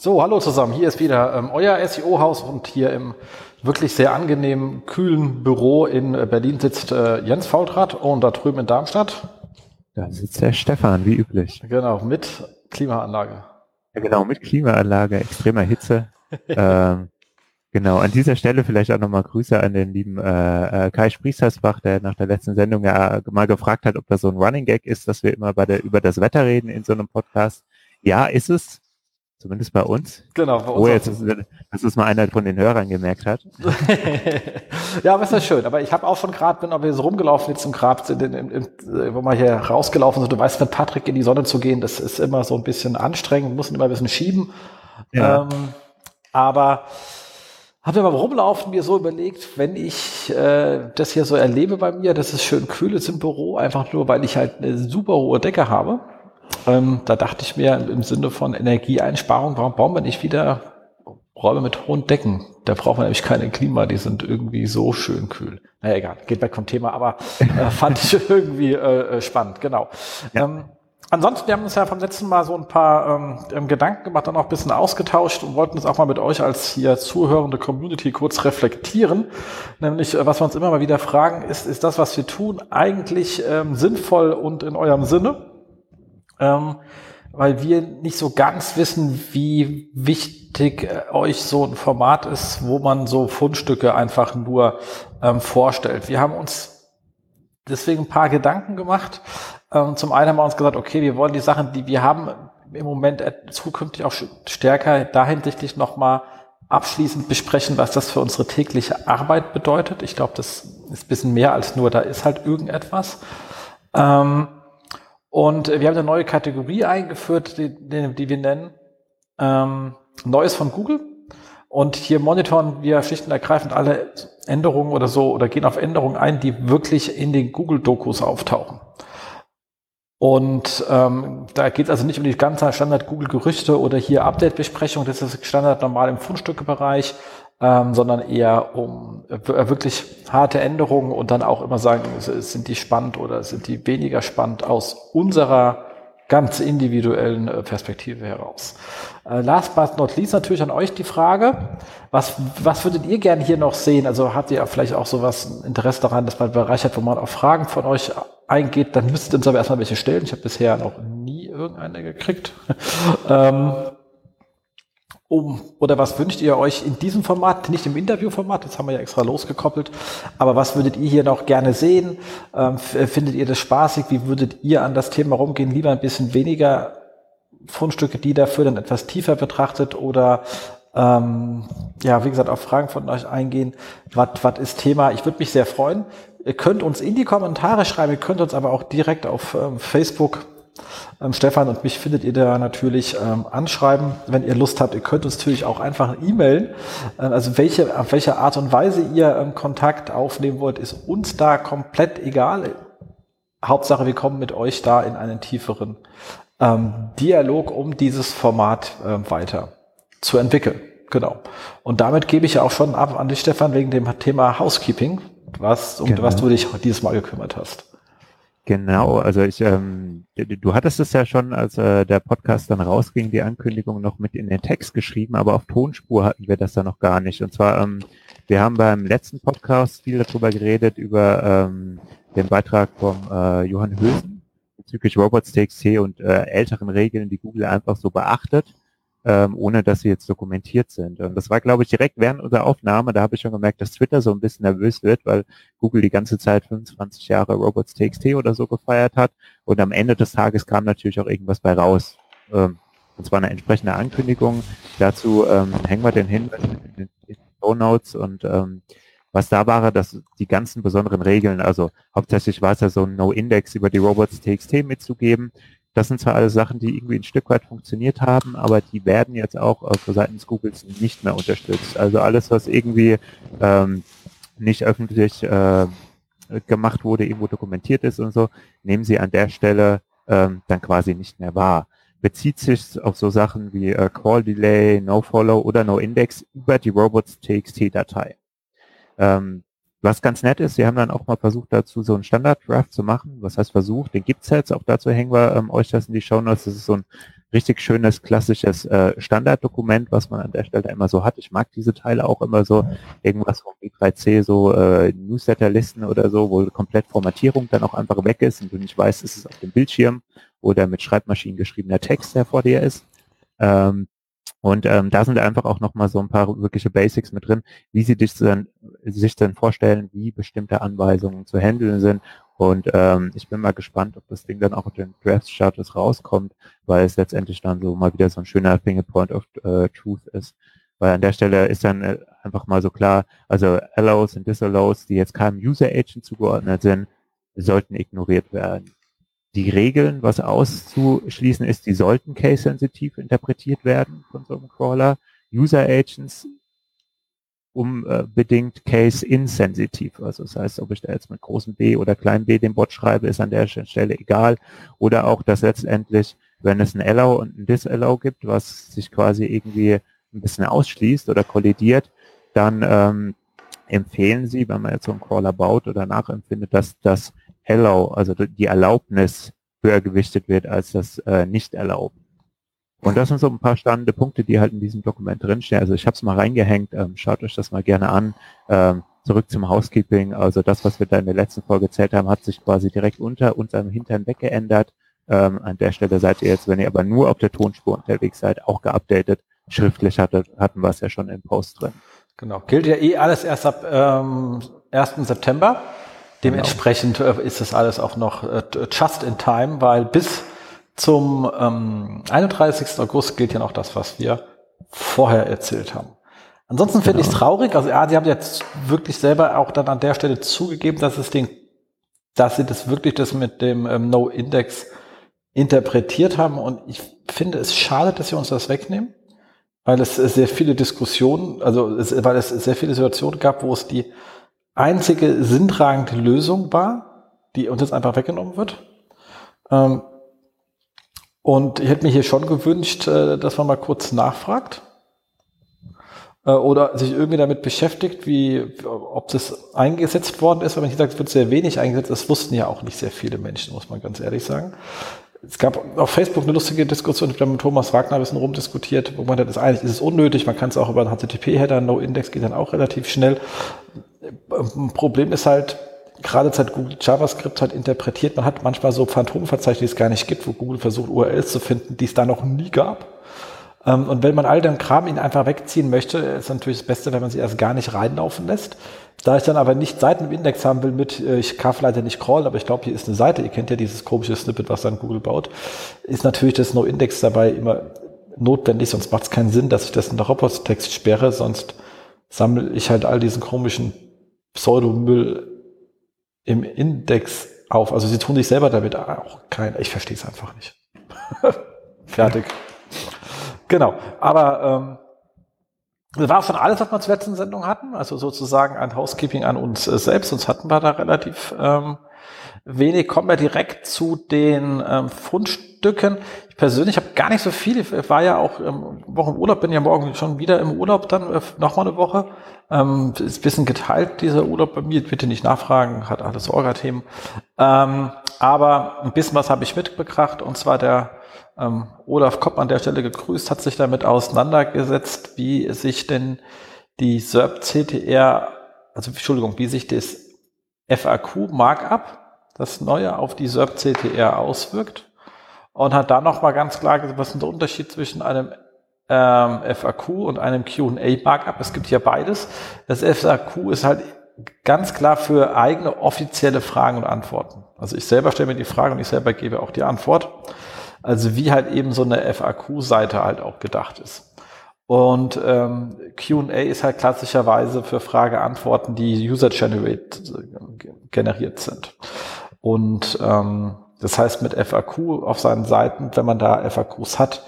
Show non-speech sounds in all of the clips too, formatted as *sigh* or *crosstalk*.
So, hallo zusammen. Hier ist wieder ähm, euer SEO-Haus und hier im wirklich sehr angenehmen, kühlen Büro in äh, Berlin sitzt äh, Jens Faultrat und da drüben in Darmstadt. Da sitzt der Stefan, wie üblich. Genau, mit Klimaanlage. Ja, genau, mit Klimaanlage, extremer Hitze. *laughs* ähm, genau, an dieser Stelle vielleicht auch nochmal Grüße an den lieben äh, äh, Kai Spriestersbach, der nach der letzten Sendung ja mal gefragt hat, ob das so ein Running Gag ist, dass wir immer bei der, über das Wetter reden in so einem Podcast. Ja, ist es. Zumindest bei uns. Genau, bei uns. Oh, jetzt ist, dass es mal einer von den Hörern gemerkt hat. *laughs* ja, aber ist ja schön. Aber ich habe auch schon gerade, bin aber so rumgelaufen jetzt im Grab, in, in, in, wo wir hier rausgelaufen sind. Du weißt, mit Patrick in die Sonne zu gehen, das ist immer so ein bisschen anstrengend, muss immer ein bisschen schieben. Ja. Ähm, aber habe mir beim Rumlaufen mir so überlegt, wenn ich äh, das hier so erlebe bei mir, dass es schön kühl ist im Büro, einfach nur, weil ich halt eine super hohe Decke habe ähm, da dachte ich mir im Sinne von Energieeinsparung, warum bauen wir nicht wieder Räume mit hohen Decken? Da brauchen wir nämlich keine Klima, die sind irgendwie so schön kühl. Naja, egal, geht weg vom Thema, aber äh, *laughs* fand ich irgendwie äh, äh, spannend, genau. Ja. Ähm, ansonsten, wir haben uns ja vom letzten Mal so ein paar ähm, ähm, Gedanken gemacht, dann auch ein bisschen ausgetauscht und wollten uns auch mal mit euch als hier zuhörende Community kurz reflektieren. Nämlich, äh, was wir uns immer mal wieder fragen, ist, ist das, was wir tun, eigentlich ähm, sinnvoll und in eurem Sinne? Ähm, weil wir nicht so ganz wissen, wie wichtig äh, euch so ein Format ist, wo man so Fundstücke einfach nur ähm, vorstellt. Wir haben uns deswegen ein paar Gedanken gemacht. Ähm, zum einen haben wir uns gesagt, okay, wir wollen die Sachen, die wir haben, im Moment zukünftig auch stärker dahinsichtlich nochmal abschließend besprechen, was das für unsere tägliche Arbeit bedeutet. Ich glaube, das ist ein bisschen mehr als nur, da ist halt irgendetwas. Ähm, und wir haben eine neue Kategorie eingeführt, die, die wir nennen ähm, Neues von Google. Und hier monitoren wir schlicht und ergreifend alle Änderungen oder so oder gehen auf Änderungen ein, die wirklich in den Google-Dokus auftauchen. Und ähm, da geht es also nicht um die ganze Standard-Google-Gerüchte oder hier Update-Besprechung, das ist Standard normal im Fundstückebereich, ähm, sondern eher um äh, wirklich harte Änderungen und dann auch immer sagen, sind die spannend oder sind die weniger spannend aus unserer ganz individuellen äh, Perspektive heraus. Äh, last but not least natürlich an euch die Frage, was, was würdet ihr gerne hier noch sehen? Also habt ihr vielleicht auch sowas Interesse daran, dass man einen Bereich hat, wo man auf Fragen von euch eingeht, dann müsstet ihr uns aber erstmal welche stellen. Ich habe bisher noch nie irgendeine gekriegt. *laughs* ähm, um oder was wünscht ihr euch in diesem Format, nicht im Interviewformat, das haben wir ja extra losgekoppelt, aber was würdet ihr hier noch gerne sehen? Ähm, findet ihr das spaßig? Wie würdet ihr an das Thema rumgehen? Lieber ein bisschen weniger Fundstücke, die dafür dann etwas tiefer betrachtet oder ähm, ja, wie gesagt, auf Fragen von euch eingehen. Was ist Thema? Ich würde mich sehr freuen. Ihr könnt uns in die Kommentare schreiben, ihr könnt uns aber auch direkt auf ähm, Facebook ähm, Stefan und mich findet ihr da natürlich ähm, anschreiben, wenn ihr Lust habt. Ihr könnt uns natürlich auch einfach e-mailen. Äh, also welche, auf welche Art und Weise ihr ähm, Kontakt aufnehmen wollt, ist uns da komplett egal. Hauptsache, wir kommen mit euch da in einen tieferen ähm, Dialog, um dieses Format äh, weiter zu entwickeln. Genau. Und damit gebe ich ja auch schon ab an dich, Stefan, wegen dem Thema Housekeeping, was, um genau. was du dich dieses Mal gekümmert hast. Genau, also ich, ähm, du hattest es ja schon, als äh, der Podcast dann rausging, die Ankündigung noch mit in den Text geschrieben, aber auf Tonspur hatten wir das da noch gar nicht. Und zwar, ähm, wir haben beim letzten Podcast viel darüber geredet, über ähm, den Beitrag vom äh, Johann Hösen bezüglich Robots.txt und äh, älteren Regeln, die Google einfach so beachtet ähm, ohne dass sie jetzt dokumentiert sind. Und das war, glaube ich, direkt während unserer Aufnahme, da habe ich schon gemerkt, dass Twitter so ein bisschen nervös wird, weil Google die ganze Zeit 25 Jahre Robots.txt oder so gefeiert hat. Und am Ende des Tages kam natürlich auch irgendwas bei raus. Ähm, und zwar eine entsprechende Ankündigung. Dazu ähm, hängen wir den Hinweis in den Show Notes und ähm, was da war, dass die ganzen besonderen Regeln, also hauptsächlich war es ja so ein No-Index über die Robots.txt mitzugeben, das sind zwar alle Sachen, die irgendwie ein Stück weit funktioniert haben, aber die werden jetzt auch äh, seitens Googles nicht mehr unterstützt. Also alles, was irgendwie ähm, nicht öffentlich äh, gemacht wurde, irgendwo dokumentiert ist und so, nehmen sie an der Stelle ähm, dann quasi nicht mehr wahr. Bezieht sich auf so Sachen wie äh, Call Delay, No Follow oder No Index über die Robots.txt-Datei. Ähm, was ganz nett ist, sie haben dann auch mal versucht dazu so einen Standard-Draft zu machen. Was heißt versucht? Den gibt's jetzt. Auch dazu hängen wir ähm, euch das in die Show Notes. Das ist so ein richtig schönes, klassisches äh, Standarddokument, was man an der Stelle immer so hat. Ich mag diese Teile auch immer so. Irgendwas vom B3C, so äh, Newsletter-Listen oder so, wo komplett Formatierung dann auch einfach weg ist und du nicht weißt, ist es auf dem Bildschirm oder mit Schreibmaschinen geschriebener Text, der vor dir ist. Ähm, und ähm, da sind einfach auch nochmal so ein paar wirkliche Basics mit drin, wie sie dich dann, sich dann vorstellen, wie bestimmte Anweisungen zu handeln sind. Und ähm, ich bin mal gespannt, ob das Ding dann auch auf den Draft-Status rauskommt, weil es letztendlich dann so mal wieder so ein schöner Fingerpoint of äh, Truth ist. Weil an der Stelle ist dann äh, einfach mal so klar, also Allows und Disallows, die jetzt keinem User Agent zugeordnet sind, sollten ignoriert werden die Regeln, was auszuschließen ist, die sollten case-sensitiv interpretiert werden von so einem Crawler. User Agents unbedingt case-insensitiv. Also das heißt, ob ich da jetzt mit großem B oder kleinem b den Bot schreibe, ist an der Stelle egal. Oder auch, dass letztendlich, wenn es ein Allow und ein Disallow gibt, was sich quasi irgendwie ein bisschen ausschließt oder kollidiert, dann ähm, empfehlen sie, wenn man jetzt so einen Crawler baut oder nachempfindet, dass das Allow, also die Erlaubnis höher gewichtet wird als das äh, Nicht-Erlauben. Und das sind so ein paar spannende Punkte, die halt in diesem Dokument drinstehen. Also ich habe es mal reingehängt, ähm, schaut euch das mal gerne an. Ähm, zurück zum Housekeeping. Also das, was wir da in der letzten Folge erzählt haben, hat sich quasi direkt unter unserem Hintern weggeändert. Ähm, an der Stelle seid ihr jetzt, wenn ihr aber nur auf der Tonspur unterwegs seid, auch geupdatet. Schriftlich hatte, hatten wir es ja schon im Post drin. Genau. Gilt ja eh alles erst ab ähm, 1. September. Dementsprechend genau. ist das alles auch noch äh, just in time, weil bis zum ähm, 31. August gilt ja noch das, was wir vorher erzählt haben. Ansonsten finde genau. ich es traurig. Also ja, sie haben jetzt wirklich selber auch dann an der Stelle zugegeben, dass es den, dass sie das wirklich das mit dem ähm, No-Index interpretiert haben. Und ich finde es schade, dass sie uns das wegnehmen, weil es sehr viele Diskussionen, also es, weil es sehr viele Situationen gab, wo es die einzige sinntragende Lösung war, die uns jetzt einfach weggenommen wird. Ähm, und ich hätte mir hier schon gewünscht, äh, dass man mal kurz nachfragt äh, oder sich irgendwie damit beschäftigt, wie, ob das eingesetzt worden ist. Aber wenn ich sage, es wird sehr wenig eingesetzt, das wussten ja auch nicht sehr viele Menschen, muss man ganz ehrlich sagen. Es gab auf Facebook eine lustige Diskussion, ich habe mit Thomas Wagner ein bisschen rumdiskutiert, wo man das eigentlich ist es unnötig, man kann es auch über einen HTTP-Header, No-Index geht dann auch relativ schnell. Problem ist halt, gerade seit Google JavaScript halt interpretiert, man hat manchmal so Phantomverzeichnisse, die es gar nicht gibt, wo Google versucht, URLs zu finden, die es da noch nie gab. Ähm, und wenn man all den Kram ihn einfach wegziehen möchte, ist natürlich das Beste, wenn man sie erst gar nicht reinlaufen lässt. Da ich dann aber nicht Seiten im Index haben will mit, äh, ich darf leider nicht crawlen, aber ich glaube, hier ist eine Seite, ihr kennt ja dieses komische Snippet, was dann Google baut, ist natürlich das No-Index dabei immer notwendig, sonst macht es keinen Sinn, dass ich das in der Robots-Text sperre, sonst sammle ich halt all diesen komischen Pseudomüll im Index auf. Also sie tun sich selber damit auch kein, ich verstehe es einfach nicht. *laughs* Fertig. Genau. Aber ähm, das war schon alles, was wir zur letzten Sendung hatten. Also sozusagen ein Housekeeping an uns äh, selbst. Sonst hatten wir da relativ ähm, wenig. Kommen wir direkt zu den ähm, Fundstücken. Ich persönlich habe gar nicht so viel. Ich war ja auch ähm, Woche im Urlaub, bin ja morgen schon wieder im Urlaub, dann äh, nochmal eine Woche. Ähm, ist ein bisschen geteilt, dieser Urlaub bei mir. Bitte nicht nachfragen, hat alles Orga-Themen. Ähm, aber ein bisschen was habe ich mitgebracht, und zwar der ähm, Olaf Kopp an der Stelle gegrüßt, hat sich damit auseinandergesetzt, wie sich denn die SERP-CTR, also Entschuldigung, wie sich das FAQ-Markup, das neue, auf die SERP-CTR auswirkt und hat da nochmal ganz klar gesagt, was ist der Unterschied zwischen einem ähm, FAQ und einem Q&A-Markup. Es gibt hier beides. Das FAQ ist halt ganz klar für eigene offizielle Fragen und Antworten. Also ich selber stelle mir die Frage und ich selber gebe auch die Antwort. Also wie halt eben so eine FAQ-Seite halt auch gedacht ist. Und ähm, QA ist halt klassischerweise für Frage-Antworten, die user-generated generiert sind. Und ähm, das heißt, mit FAQ auf seinen Seiten, wenn man da FAQs hat,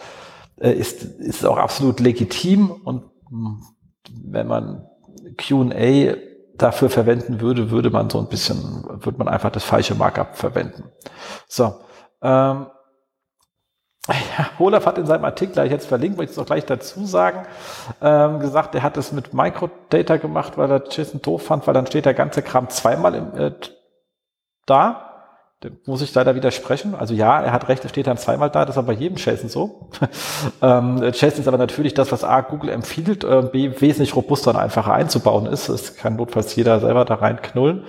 äh, ist, ist auch absolut legitim und hm, wenn man Q&A dafür verwenden würde, würde man so ein bisschen, würde man einfach das falsche Markup verwenden. So. Ähm, ja, Olaf hat in seinem Artikel, gleich jetzt verlinkt, möchte ich es auch gleich dazu sagen, ähm, gesagt, er hat es mit Microdata gemacht, weil er JSON doof fand, weil dann steht der ganze Kram zweimal im, äh, da. Dem muss ich leider widersprechen. Also ja, er hat recht, es steht dann zweimal da, das ist aber bei jedem JSON so. *laughs* ähm, JSON ist aber natürlich das, was A, Google empfiehlt, äh, B, wesentlich robuster und einfacher einzubauen ist. Es kann notfalls jeder selber da reinknullen.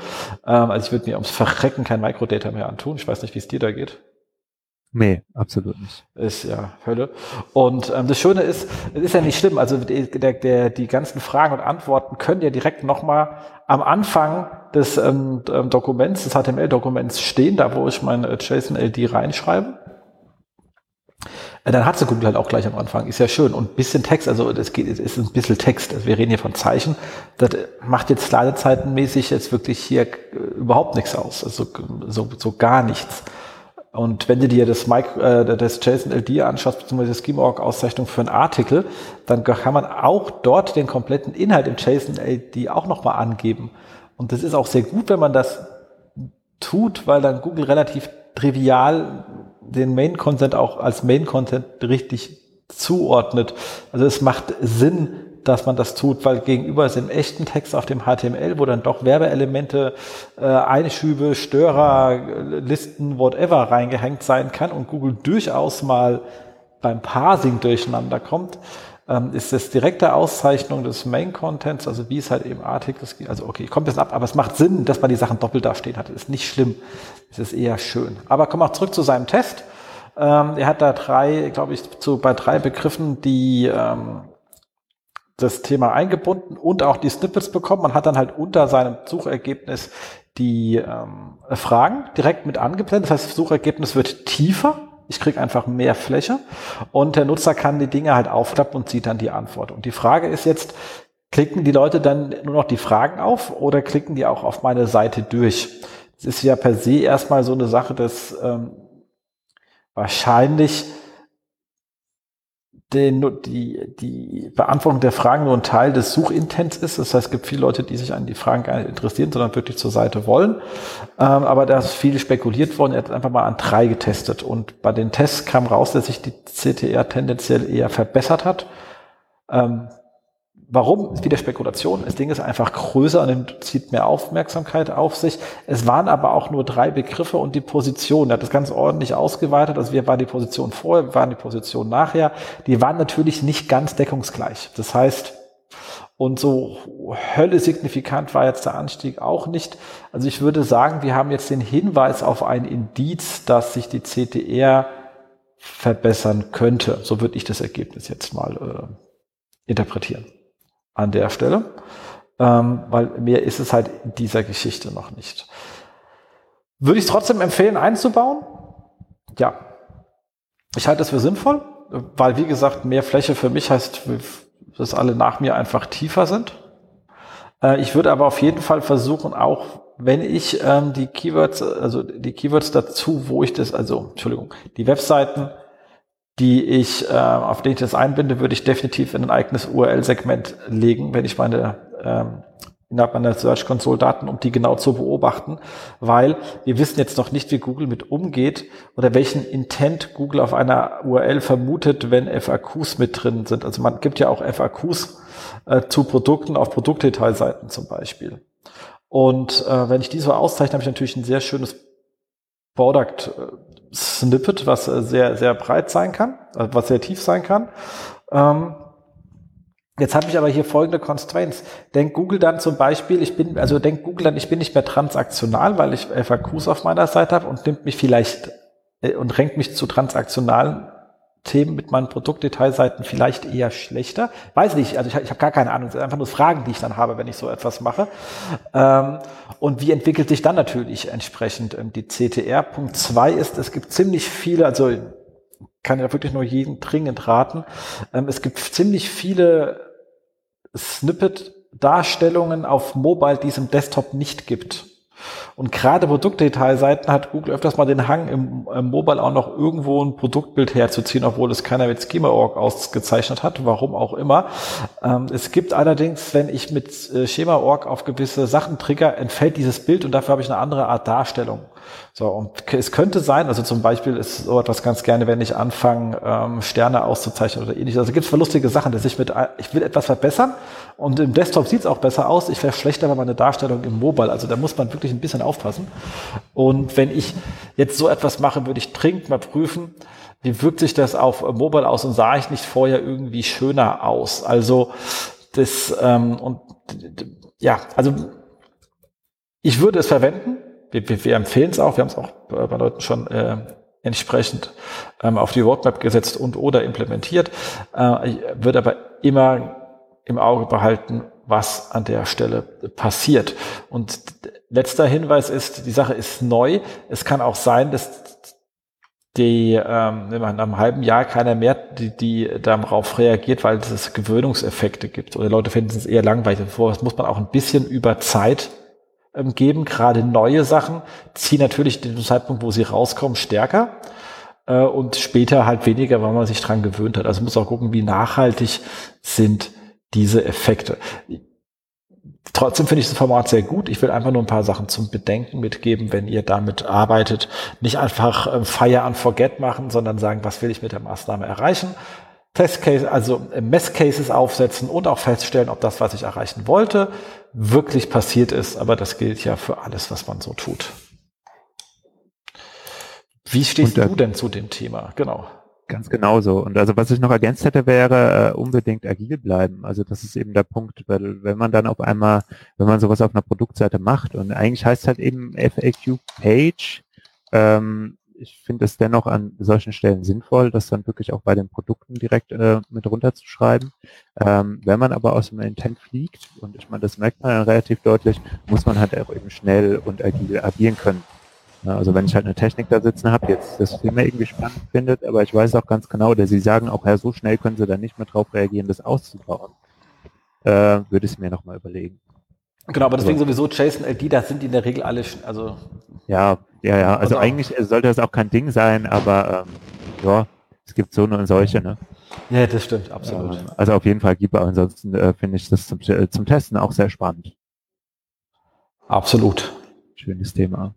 Ähm, also ich würde mir ums Verrecken kein Microdata mehr antun. Ich weiß nicht, wie es dir da geht. Nee, absolut nicht. Ist ja Hölle. Und ähm, das Schöne ist, es ist ja nicht schlimm. Also die, der, der, die ganzen Fragen und Antworten können ja direkt nochmal am Anfang des ähm, ähm Dokuments, des HTML-Dokuments stehen, da wo ich mein äh, JSON-LD reinschreibe. Äh, dann hat sie Google halt auch gleich am Anfang. Ist ja schön. Und bisschen Text, also das geht, ist ein bisschen Text. Also wir reden hier von Zeichen. Das macht jetzt ladezeitenmäßig jetzt wirklich hier äh, überhaupt nichts aus. Also so, so gar nichts. Und wenn du dir das, Mike, äh, das JSON-LD anschaust, beziehungsweise die Schema-Org-Auszeichnung für einen Artikel, dann kann man auch dort den kompletten Inhalt im JSON-LD auch nochmal angeben. Und das ist auch sehr gut, wenn man das tut, weil dann Google relativ trivial den Main-Content auch als Main-Content richtig zuordnet. Also es macht Sinn, dass man das tut, weil gegenüber im echten Text auf dem HTML, wo dann doch Werbeelemente, äh, Einschübe, Störer, Listen, whatever reingehängt sein kann und Google durchaus mal beim Parsing durcheinander kommt, ähm, ist das direkte Auszeichnung des Main Contents, also wie es halt eben Artikel. Also okay, ein bisschen ab, aber es macht Sinn, dass man die Sachen doppelt dastehen hat. Ist nicht schlimm. Es ist eher schön. Aber kommen wir zurück zu seinem Test. Ähm, er hat da drei, glaube ich, zu, bei drei Begriffen, die ähm, das Thema eingebunden und auch die Snippets bekommen. Man hat dann halt unter seinem Suchergebnis die ähm, Fragen direkt mit angeblendet. Das heißt, das Suchergebnis wird tiefer. Ich kriege einfach mehr Fläche und der Nutzer kann die Dinge halt aufklappen und sieht dann die Antwort. Und die Frage ist jetzt, klicken die Leute dann nur noch die Fragen auf oder klicken die auch auf meine Seite durch? Das ist ja per se erstmal so eine Sache, dass ähm, wahrscheinlich den, die, die Beantwortung der Fragen nur ein Teil des Suchintents ist. Das heißt, es gibt viele Leute, die sich an die Fragen gar nicht interessieren, sondern wirklich zur Seite wollen. Ähm, aber da ist viel spekuliert worden. Er hat einfach mal an drei getestet. Und bei den Tests kam raus, dass sich die CTR tendenziell eher verbessert hat. Ähm, Warum? Ist wieder Spekulation. Das Ding ist einfach größer und zieht mehr Aufmerksamkeit auf sich. Es waren aber auch nur drei Begriffe und die Position. Er hat das ganz ordentlich ausgeweitet. Also wir waren die Position vorher, wir waren die Position nachher. Die waren natürlich nicht ganz deckungsgleich. Das heißt, und so Hölle signifikant war jetzt der Anstieg auch nicht. Also ich würde sagen, wir haben jetzt den Hinweis auf ein Indiz, dass sich die CTR verbessern könnte. So würde ich das Ergebnis jetzt mal äh, interpretieren an der Stelle, ähm, weil mehr ist es halt in dieser Geschichte noch nicht. Würde ich trotzdem empfehlen, einzubauen? Ja. Ich halte es für sinnvoll, weil, wie gesagt, mehr Fläche für mich heißt, dass alle nach mir einfach tiefer sind. Äh, ich würde aber auf jeden Fall versuchen, auch wenn ich ähm, die Keywords, also die Keywords dazu, wo ich das, also Entschuldigung, die Webseiten die ich, äh, auf die ich das einbinde, würde ich definitiv in ein eigenes URL-Segment legen, wenn ich meine ähm, innerhalb meiner Search Console Daten, um die genau zu beobachten, weil wir wissen jetzt noch nicht, wie Google mit umgeht oder welchen Intent Google auf einer URL vermutet, wenn FAQs mit drin sind. Also man gibt ja auch FAQs äh, zu Produkten auf Produktdetailseiten zum Beispiel. Und äh, wenn ich die so auszeichne, habe ich natürlich ein sehr schönes Product äh, Snippet, was äh, sehr, sehr breit sein kann, äh, was sehr tief sein kann. Ähm, Jetzt habe ich aber hier folgende Constraints. Denkt Google dann zum Beispiel, ich bin, also denkt Google dann, ich bin nicht mehr transaktional, weil ich FAQs auf meiner Seite habe und nimmt mich vielleicht äh, und renkt mich zu transaktionalen Themen mit meinen Produktdetailseiten vielleicht eher schlechter. Weiß nicht, also ich, ich habe gar keine Ahnung. Es sind einfach nur Fragen, die ich dann habe, wenn ich so etwas mache. Ähm, und wie entwickelt sich dann natürlich entsprechend ähm, die CTR? Punkt zwei ist, es gibt ziemlich viele, also kann ja wirklich nur jeden dringend raten. Ähm, es gibt ziemlich viele Snippet-Darstellungen auf Mobile, die es im Desktop nicht gibt. Und gerade Produktdetailseiten hat Google öfters mal den Hang im, im Mobile auch noch irgendwo ein Produktbild herzuziehen, obwohl es keiner mit Schema.org ausgezeichnet hat, warum auch immer. Ähm, es gibt allerdings, wenn ich mit äh, Schema.org auf gewisse Sachen trigger, entfällt dieses Bild und dafür habe ich eine andere Art Darstellung. So, und es könnte sein, also zum Beispiel ist so etwas ganz gerne, wenn ich anfange, ähm, Sterne auszuzeichnen oder ähnliches. Also gibt es lustige Sachen, dass ich mit, ich will etwas verbessern und im Desktop sieht es auch besser aus. Ich verschlechtere meine Darstellung im Mobile. Also da muss man wirklich ein bisschen aufpassen. Und wenn ich jetzt so etwas mache, würde ich dringend mal prüfen, wie wirkt sich das auf Mobile aus und sah ich nicht vorher irgendwie schöner aus? Also das ähm, und ja, also ich würde es verwenden wir, wir, wir empfehlen es auch, wir haben es auch bei Leuten schon äh, entsprechend ähm, auf die Roadmap gesetzt und oder implementiert, äh, wird aber immer im Auge behalten, was an der Stelle passiert. Und letzter Hinweis ist, die Sache ist neu. Es kann auch sein, dass die ähm, nach einem halben Jahr keiner mehr die, die darauf reagiert, weil es Gewöhnungseffekte gibt. Oder Leute finden es eher langweilig. Das muss man auch ein bisschen über Zeit ähm, geben. Gerade neue Sachen ziehen natürlich den Zeitpunkt, wo sie rauskommen, stärker äh, und später halt weniger, weil man sich dran gewöhnt hat. Also muss auch gucken, wie nachhaltig sind diese Effekte. Trotzdem finde ich das Format sehr gut. Ich will einfach nur ein paar Sachen zum Bedenken mitgeben, wenn ihr damit arbeitet. Nicht einfach ähm, Fire and Forget machen, sondern sagen, was will ich mit der Maßnahme erreichen? Testcase, also Messcases aufsetzen und auch feststellen, ob das, was ich erreichen wollte, wirklich passiert ist. Aber das gilt ja für alles, was man so tut. Wie stehst und, du denn zu dem Thema? Genau. Ganz genauso. Und also was ich noch ergänzt hätte, wäre äh, unbedingt agil bleiben. Also das ist eben der Punkt, weil wenn man dann auf einmal, wenn man sowas auf einer Produktseite macht und eigentlich heißt halt eben FAQ Page, ähm, ich finde es dennoch an solchen Stellen sinnvoll, das dann wirklich auch bei den Produkten direkt äh, mit runterzuschreiben. Ähm, wenn man aber aus dem Intent fliegt, und ich meine, das merkt man dann relativ deutlich, muss man halt auch eben schnell und agil agieren können. Also wenn ich halt eine Technik da sitzen habe, jetzt das Thema irgendwie spannend findet, aber ich weiß auch ganz genau, dass sie sagen auch, ja, so schnell können sie da nicht mehr drauf reagieren, das auszubauen, äh, würde ich es mir nochmal überlegen. Genau, aber deswegen sowieso JSON LD, da sind die in der Regel alle, also. Ja, ja, ja. Also, also eigentlich sollte das auch kein Ding sein, aber ähm, ja, es gibt so und solche, ne? Ja, das stimmt, absolut. Ähm, also auf jeden Fall gibt aber ansonsten äh, finde ich das zum, äh, zum Testen auch sehr spannend. Absolut. Schönes Thema.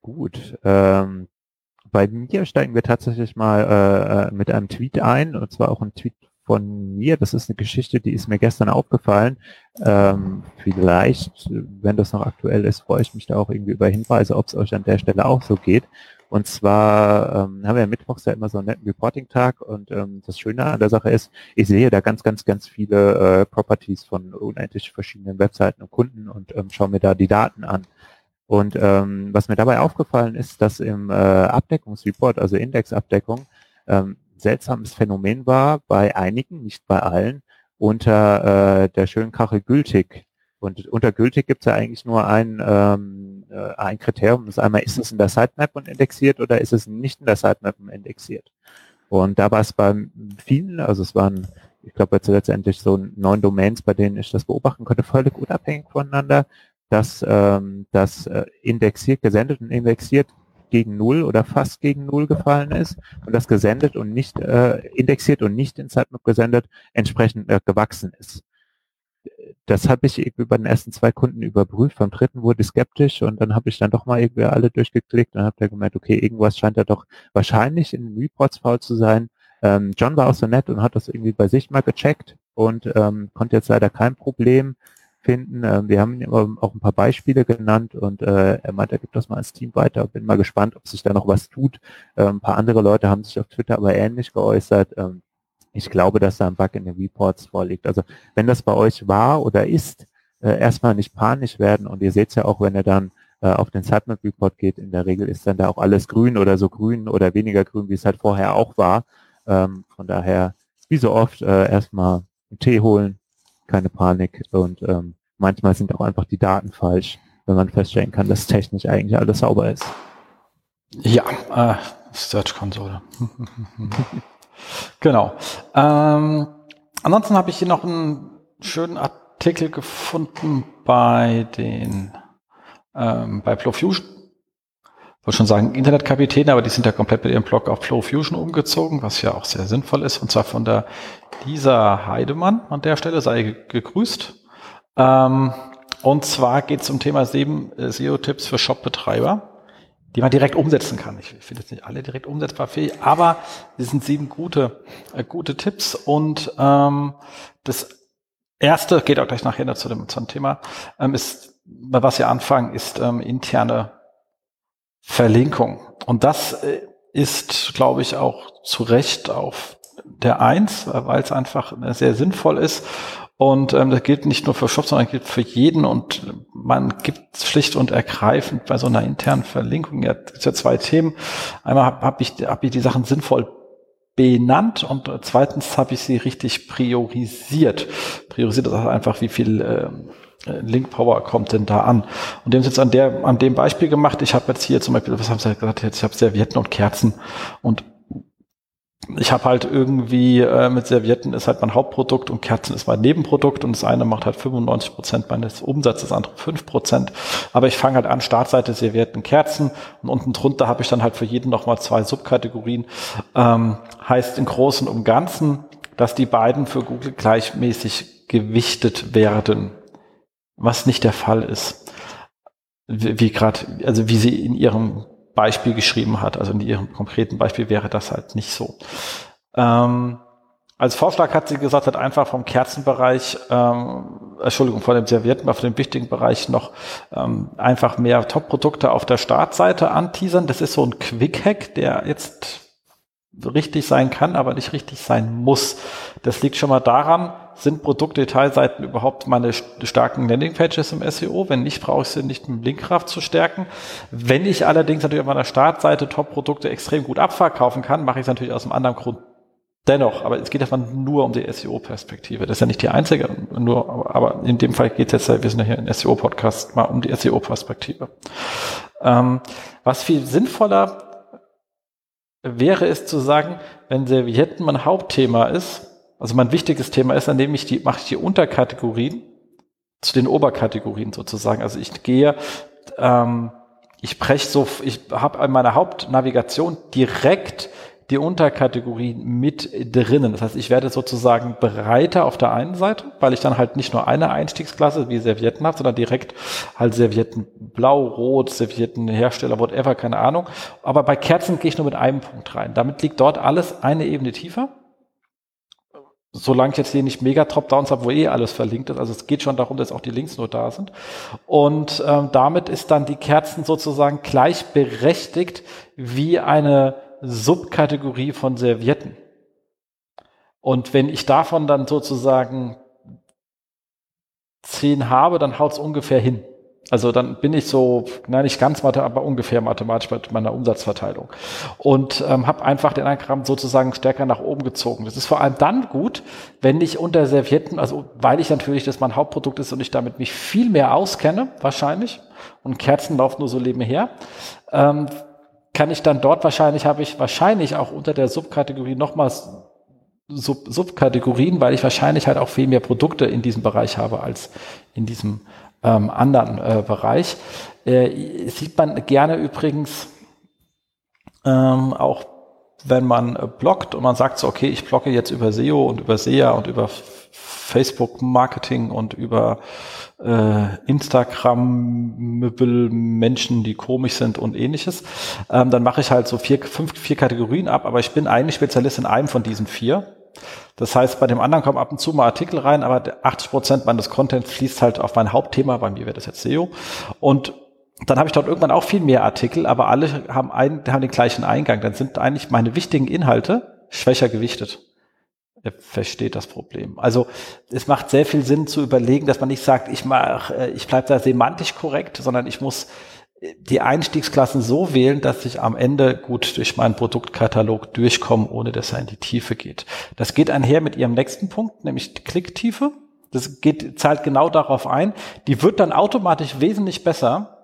Gut. Ähm, bei mir steigen wir tatsächlich mal äh, äh mit einem Tweet ein, und zwar auch ein Tweet von mir. Das ist eine Geschichte, die ist mir gestern aufgefallen. Ähm, vielleicht, wenn das noch aktuell ist, freue ich mich da auch irgendwie über Hinweise, ob es euch an der Stelle auch so geht. Und zwar ähm, haben wir mittwochs ja immer so einen netten Reporting-Tag und ähm, das Schöne an der Sache ist, ich sehe da ganz, ganz, ganz viele äh, Properties von unendlich verschiedenen Webseiten und Kunden und ähm, schaue mir da die Daten an. Und ähm, was mir dabei aufgefallen ist, dass im äh, Abdeckungsreport, also Indexabdeckung, ähm, seltsames Phänomen war, bei einigen, nicht bei allen, unter äh, der schönen Kachel gültig. Und unter gültig gibt es ja eigentlich nur ein, ähm, äh, ein Kriterium. Das einmal, ist es in der Sitemap und indexiert oder ist es nicht in der Sitemap indexiert? Und da war es bei vielen, also es waren, ich glaube letztendlich so neun Domains, bei denen ich das beobachten konnte, völlig unabhängig voneinander, dass ähm, das äh, indexiert, gesendet und indexiert gegen Null oder fast gegen Null gefallen ist und das gesendet und nicht äh, indexiert und nicht in Sitemap gesendet entsprechend äh, gewachsen ist. Das habe ich bei den ersten zwei Kunden überprüft. Beim dritten wurde ich skeptisch und dann habe ich dann doch mal irgendwie alle durchgeklickt und habe da gemerkt, okay, irgendwas scheint da doch wahrscheinlich in den Reports faul zu sein. Ähm, John war auch so nett und hat das irgendwie bei sich mal gecheckt und ähm, konnte jetzt leider kein Problem finden. Ähm, wir haben auch ein paar Beispiele genannt und äh, er meint, er gibt das mal als Team weiter. Bin mal gespannt, ob sich da noch was tut. Ähm, ein paar andere Leute haben sich auf Twitter aber ähnlich geäußert. Ähm, ich glaube, dass da ein Bug in den Reports vorliegt. Also wenn das bei euch war oder ist, äh, erstmal nicht panisch werden und ihr seht ja auch, wenn er dann äh, auf den Sitemap Report geht, in der Regel ist dann da auch alles grün oder so grün oder weniger grün, wie es halt vorher auch war. Ähm, von daher, wie so oft, äh, erstmal einen Tee holen, keine Panik und ähm, manchmal sind auch einfach die Daten falsch, wenn man feststellen kann, dass technisch eigentlich alles sauber ist. Ja, äh, Search Console. *laughs* genau. Ähm, ansonsten habe ich hier noch einen schönen Artikel gefunden bei den ähm, bei Flowfusion. Wollte schon sagen Internetkapitäne, aber die sind ja komplett mit ihrem Blog auf Flowfusion umgezogen, was ja auch sehr sinnvoll ist. Und zwar von der Lisa Heidemann an der Stelle, sei gegrüßt. Ähm, und zwar geht es um Thema sieben äh, SEO-Tipps für Shop-Betreiber die man direkt umsetzen kann. Ich finde jetzt nicht alle direkt umsetzbar fähig, aber sie sind sieben gute, äh, gute Tipps. Und ähm, das erste, geht auch gleich nachher zu dem, zu dem Thema, ähm, ist, was wir anfangen, ist ähm, interne Verlinkung. Und das äh, ist, glaube ich, auch zu Recht auf der Eins, weil es einfach sehr sinnvoll ist und ähm, das gilt nicht nur für Shops, sondern gilt für jeden. Und man gibt schlicht und ergreifend bei so einer internen Verlinkung ja, ja zwei Themen. Einmal habe hab ich, hab ich die Sachen sinnvoll benannt und zweitens habe ich sie richtig priorisiert. Priorisiert ist einfach, wie viel äh, Link Power kommt denn da an? Und dem ist jetzt an der, an dem Beispiel gemacht. Ich habe jetzt hier zum Beispiel, was haben Sie gesagt jetzt? Ich habe Servietten und Kerzen und ich habe halt irgendwie äh, mit Servietten ist halt mein Hauptprodukt und Kerzen ist mein Nebenprodukt und das eine macht halt 95 Prozent meines Umsatzes, das andere 5 Prozent. Aber ich fange halt an, Startseite Servietten, Kerzen und unten drunter habe ich dann halt für jeden nochmal zwei Subkategorien. Ähm, heißt im Großen und Ganzen, dass die beiden für Google gleichmäßig gewichtet werden, was nicht der Fall ist. Wie, wie gerade, also wie sie in ihrem Beispiel geschrieben hat. Also in ihrem konkreten Beispiel wäre das halt nicht so. Ähm, als Vorschlag hat sie gesagt, hat einfach vom Kerzenbereich, ähm, Entschuldigung, von dem Servierten, von dem wichtigen Bereich noch ähm, einfach mehr Top-Produkte auf der Startseite anteasern. Das ist so ein Quick-Hack, der jetzt richtig sein kann, aber nicht richtig sein muss. Das liegt schon mal daran, sind Produktdetailseiten überhaupt meine starken Landingpages im SEO? Wenn nicht, brauche ich sie nicht mit Linkkraft zu stärken. Wenn ich allerdings natürlich auf meiner Startseite Top-Produkte extrem gut abverkaufen kann, mache ich es natürlich aus einem anderen Grund dennoch. Aber es geht einfach nur um die SEO-Perspektive. Das ist ja nicht die einzige, nur, aber in dem Fall geht es jetzt, wir sind ja hier ein SEO-Podcast, mal um die SEO-Perspektive. Ähm, was viel sinnvoller wäre es zu sagen, wenn Servietten mein Hauptthema ist, also mein wichtiges Thema ist, dann nehme ich die, mache ich die Unterkategorien zu den Oberkategorien sozusagen. Also ich gehe, ähm, ich breche so, ich habe in meiner Hauptnavigation direkt die Unterkategorien mit drinnen. Das heißt, ich werde sozusagen breiter auf der einen Seite, weil ich dann halt nicht nur eine Einstiegsklasse wie Servietten habe, sondern direkt halt Servietten blau, rot, Servietten Hersteller, whatever, keine Ahnung. Aber bei Kerzen gehe ich nur mit einem Punkt rein. Damit liegt dort alles eine Ebene tiefer solange ich jetzt hier nicht mega Top-Downs habe, wo eh alles verlinkt ist. Also es geht schon darum, dass auch die Links nur da sind. Und ähm, damit ist dann die Kerzen sozusagen gleichberechtigt wie eine Subkategorie von Servietten. Und wenn ich davon dann sozusagen zehn habe, dann haut es ungefähr hin. Also dann bin ich so, nein, nicht ganz Mathe, aber ungefähr mathematisch bei meiner Umsatzverteilung. Und ähm, habe einfach den Eingramm sozusagen stärker nach oben gezogen. Das ist vor allem dann gut, wenn ich unter Servietten, also weil ich natürlich das mein Hauptprodukt ist und ich damit mich viel mehr auskenne, wahrscheinlich, und Kerzen laufen nur so nebenher, ähm, kann ich dann dort wahrscheinlich, habe ich wahrscheinlich auch unter der Subkategorie nochmals Sub Subkategorien, weil ich wahrscheinlich halt auch viel mehr Produkte in diesem Bereich habe als in diesem ähm, anderen äh, Bereich. Äh, sieht man gerne übrigens ähm, auch, wenn man äh, bloggt und man sagt so, okay, ich blogge jetzt über SEO und über SEA und über Facebook-Marketing und über äh, Instagram-Möbel, Menschen, die komisch sind und ähnliches. Ähm, dann mache ich halt so vier, fünf, vier Kategorien ab, aber ich bin eigentlich Spezialist in einem von diesen vier. Das heißt, bei dem anderen kommen ab und zu mal Artikel rein, aber 80 Prozent meines Contents fließt halt auf mein Hauptthema, bei mir wäre das jetzt SEO. Und dann habe ich dort irgendwann auch viel mehr Artikel, aber alle haben, einen, haben den gleichen Eingang. Dann sind eigentlich meine wichtigen Inhalte schwächer gewichtet. Er versteht das Problem. Also es macht sehr viel Sinn zu überlegen, dass man nicht sagt, ich mach, äh, ich bleibe da semantisch korrekt, sondern ich muss die Einstiegsklassen so wählen, dass ich am Ende gut durch meinen Produktkatalog durchkomme, ohne dass er in die Tiefe geht. Das geht einher mit Ihrem nächsten Punkt, nämlich die Klicktiefe. Das geht, zahlt genau darauf ein. Die wird dann automatisch wesentlich besser,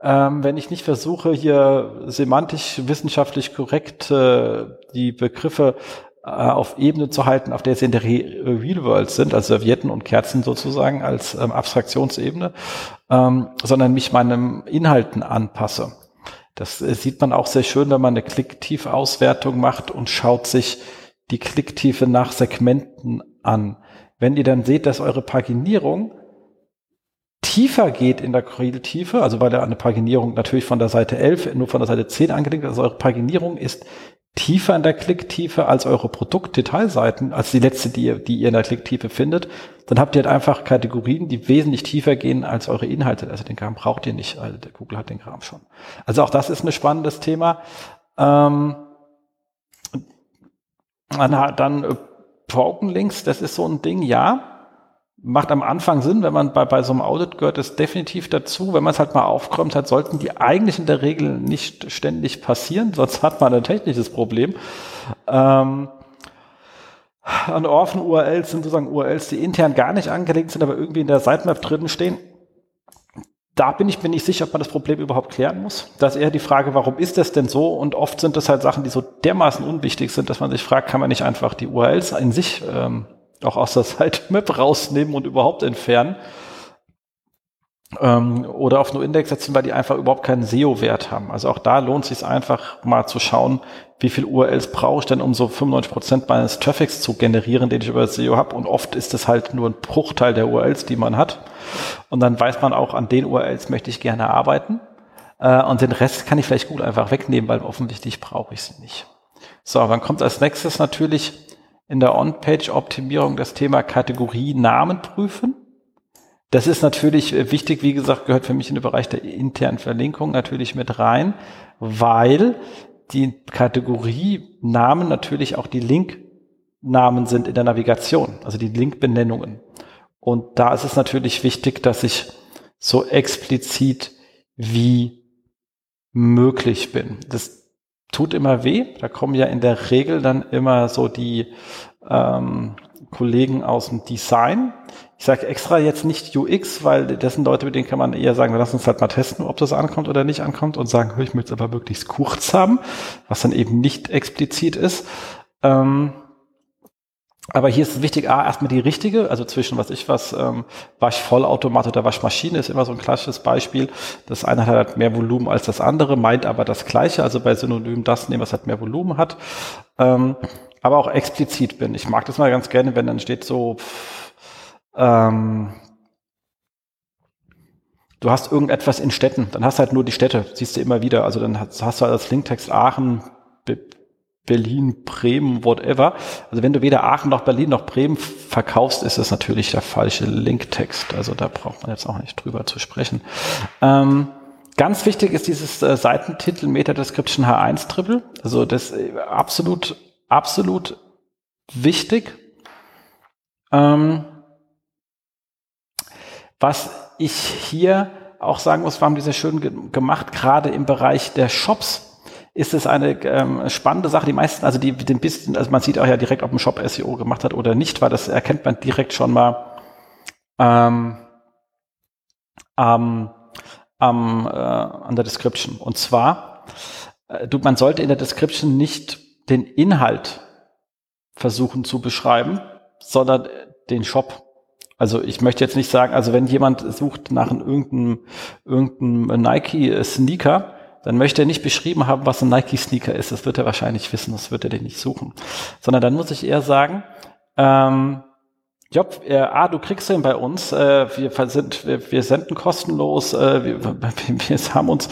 ähm, wenn ich nicht versuche, hier semantisch, wissenschaftlich korrekt äh, die Begriffe äh, auf Ebene zu halten, auf der sie in der Real World sind, also Servietten und Kerzen sozusagen als ähm, Abstraktionsebene, ähm, sondern mich meinem Inhalten anpasse. Das äh, sieht man auch sehr schön, wenn man eine Klicktiefauswertung macht und schaut sich die Klicktiefe nach Segmenten an. Wenn ihr dann seht, dass eure Paginierung tiefer geht in der Quelltiefe, also weil eine Paginierung natürlich von der Seite 11 nur von der Seite 10 angelegt ist, also eure Paginierung ist tiefer in der Klicktiefe als eure Produktdetailseiten, als die letzte, die ihr, die ihr in der Klicktiefe findet, dann habt ihr halt einfach Kategorien, die wesentlich tiefer gehen als eure Inhalte. Also den Kram braucht ihr nicht, also der Google hat den Kram schon. Also auch das ist ein spannendes Thema. Ähm, dann, dann äh, Broken Links, das ist so ein Ding, ja macht am Anfang Sinn, wenn man bei, bei so einem Audit gehört es definitiv dazu. Wenn man es halt mal aufgeräumt hat, sollten die eigentlich in der Regel nicht ständig passieren, *laughs* sonst hat man ein technisches Problem. Ähm, an Orphan-URLs sind sozusagen URLs, die intern gar nicht angelegt sind, aber irgendwie in der Sitemap drin stehen. Da bin ich mir nicht sicher, ob man das Problem überhaupt klären muss. Da ist eher die Frage, warum ist das denn so? Und oft sind das halt Sachen, die so dermaßen unwichtig sind, dass man sich fragt, kann man nicht einfach die URLs in sich ähm, auch aus der *laughs* Sitemap rausnehmen und überhaupt entfernen. Ähm, oder auf nur Index setzen, weil die einfach überhaupt keinen SEO-Wert haben. Also auch da lohnt es sich einfach mal zu schauen, wie viel URLs brauche ich denn, um so 95 Prozent meines Traffics zu generieren, den ich über SEO habe. Und oft ist es halt nur ein Bruchteil der URLs, die man hat. Und dann weiß man auch, an den URLs möchte ich gerne arbeiten. Äh, und den Rest kann ich vielleicht gut einfach wegnehmen, weil offensichtlich brauche ich sie nicht. So, dann kommt als nächstes natürlich in der On-Page-Optimierung das Thema Kategorie Namen prüfen. Das ist natürlich äh, wichtig, wie gesagt, gehört für mich in den Bereich der internen Verlinkung natürlich mit rein, weil die Kategorie Namen natürlich auch die Linknamen sind in der Navigation, also die Linkbenennungen. Und da ist es natürlich wichtig, dass ich so explizit wie möglich bin. Das tut immer weh. Da kommen ja in der Regel dann immer so die ähm, Kollegen aus dem Design. Ich sage extra jetzt nicht UX, weil das sind Leute, mit denen kann man eher sagen, lass uns halt mal testen, ob das ankommt oder nicht ankommt und sagen, ich möchte es aber möglichst kurz haben, was dann eben nicht explizit ist. Ähm, aber hier ist es wichtig, A, erstmal die richtige, also zwischen, was ich was, ähm, Waschvollautomat oder Waschmaschine ist immer so ein klassisches Beispiel. Das eine hat halt mehr Volumen als das andere, meint aber das Gleiche, also bei Synonym das nehmen, was halt mehr Volumen hat. Ähm, aber auch explizit bin. Ich mag das mal ganz gerne, wenn dann steht so, ähm, du hast irgendetwas in Städten, dann hast du halt nur die Städte, siehst du immer wieder. Also dann hast, hast du als Linktext Aachen, Berlin, Bremen, whatever. Also wenn du weder Aachen noch Berlin noch Bremen verkaufst, ist das natürlich der falsche Linktext. Also da braucht man jetzt auch nicht drüber zu sprechen. Ähm, ganz wichtig ist dieses äh, Seitentitel Meta Description H1 Triple. Also das äh, absolut, absolut wichtig. Ähm, was ich hier auch sagen muss, wir haben diese schön ge gemacht, gerade im Bereich der Shops ist es eine ähm, spannende Sache. Die meisten, also die den bisschen, also man sieht auch ja direkt, ob ein Shop SEO gemacht hat oder nicht, weil das erkennt man direkt schon mal ähm, ähm, ähm, äh, an der Description. Und zwar, äh, du, man sollte in der Description nicht den Inhalt versuchen zu beschreiben, sondern den Shop. Also ich möchte jetzt nicht sagen, also wenn jemand sucht nach einem irgendeinem, irgendeinem Nike-Sneaker, dann möchte er nicht beschrieben haben, was ein Nike-Sneaker ist. Das wird er wahrscheinlich wissen, das wird er den nicht suchen. Sondern dann muss ich eher sagen, ähm, Job, äh, ah, du kriegst den bei uns. Äh, wir, sind, wir, wir senden kostenlos. Äh, wir, *laughs* wir haben uns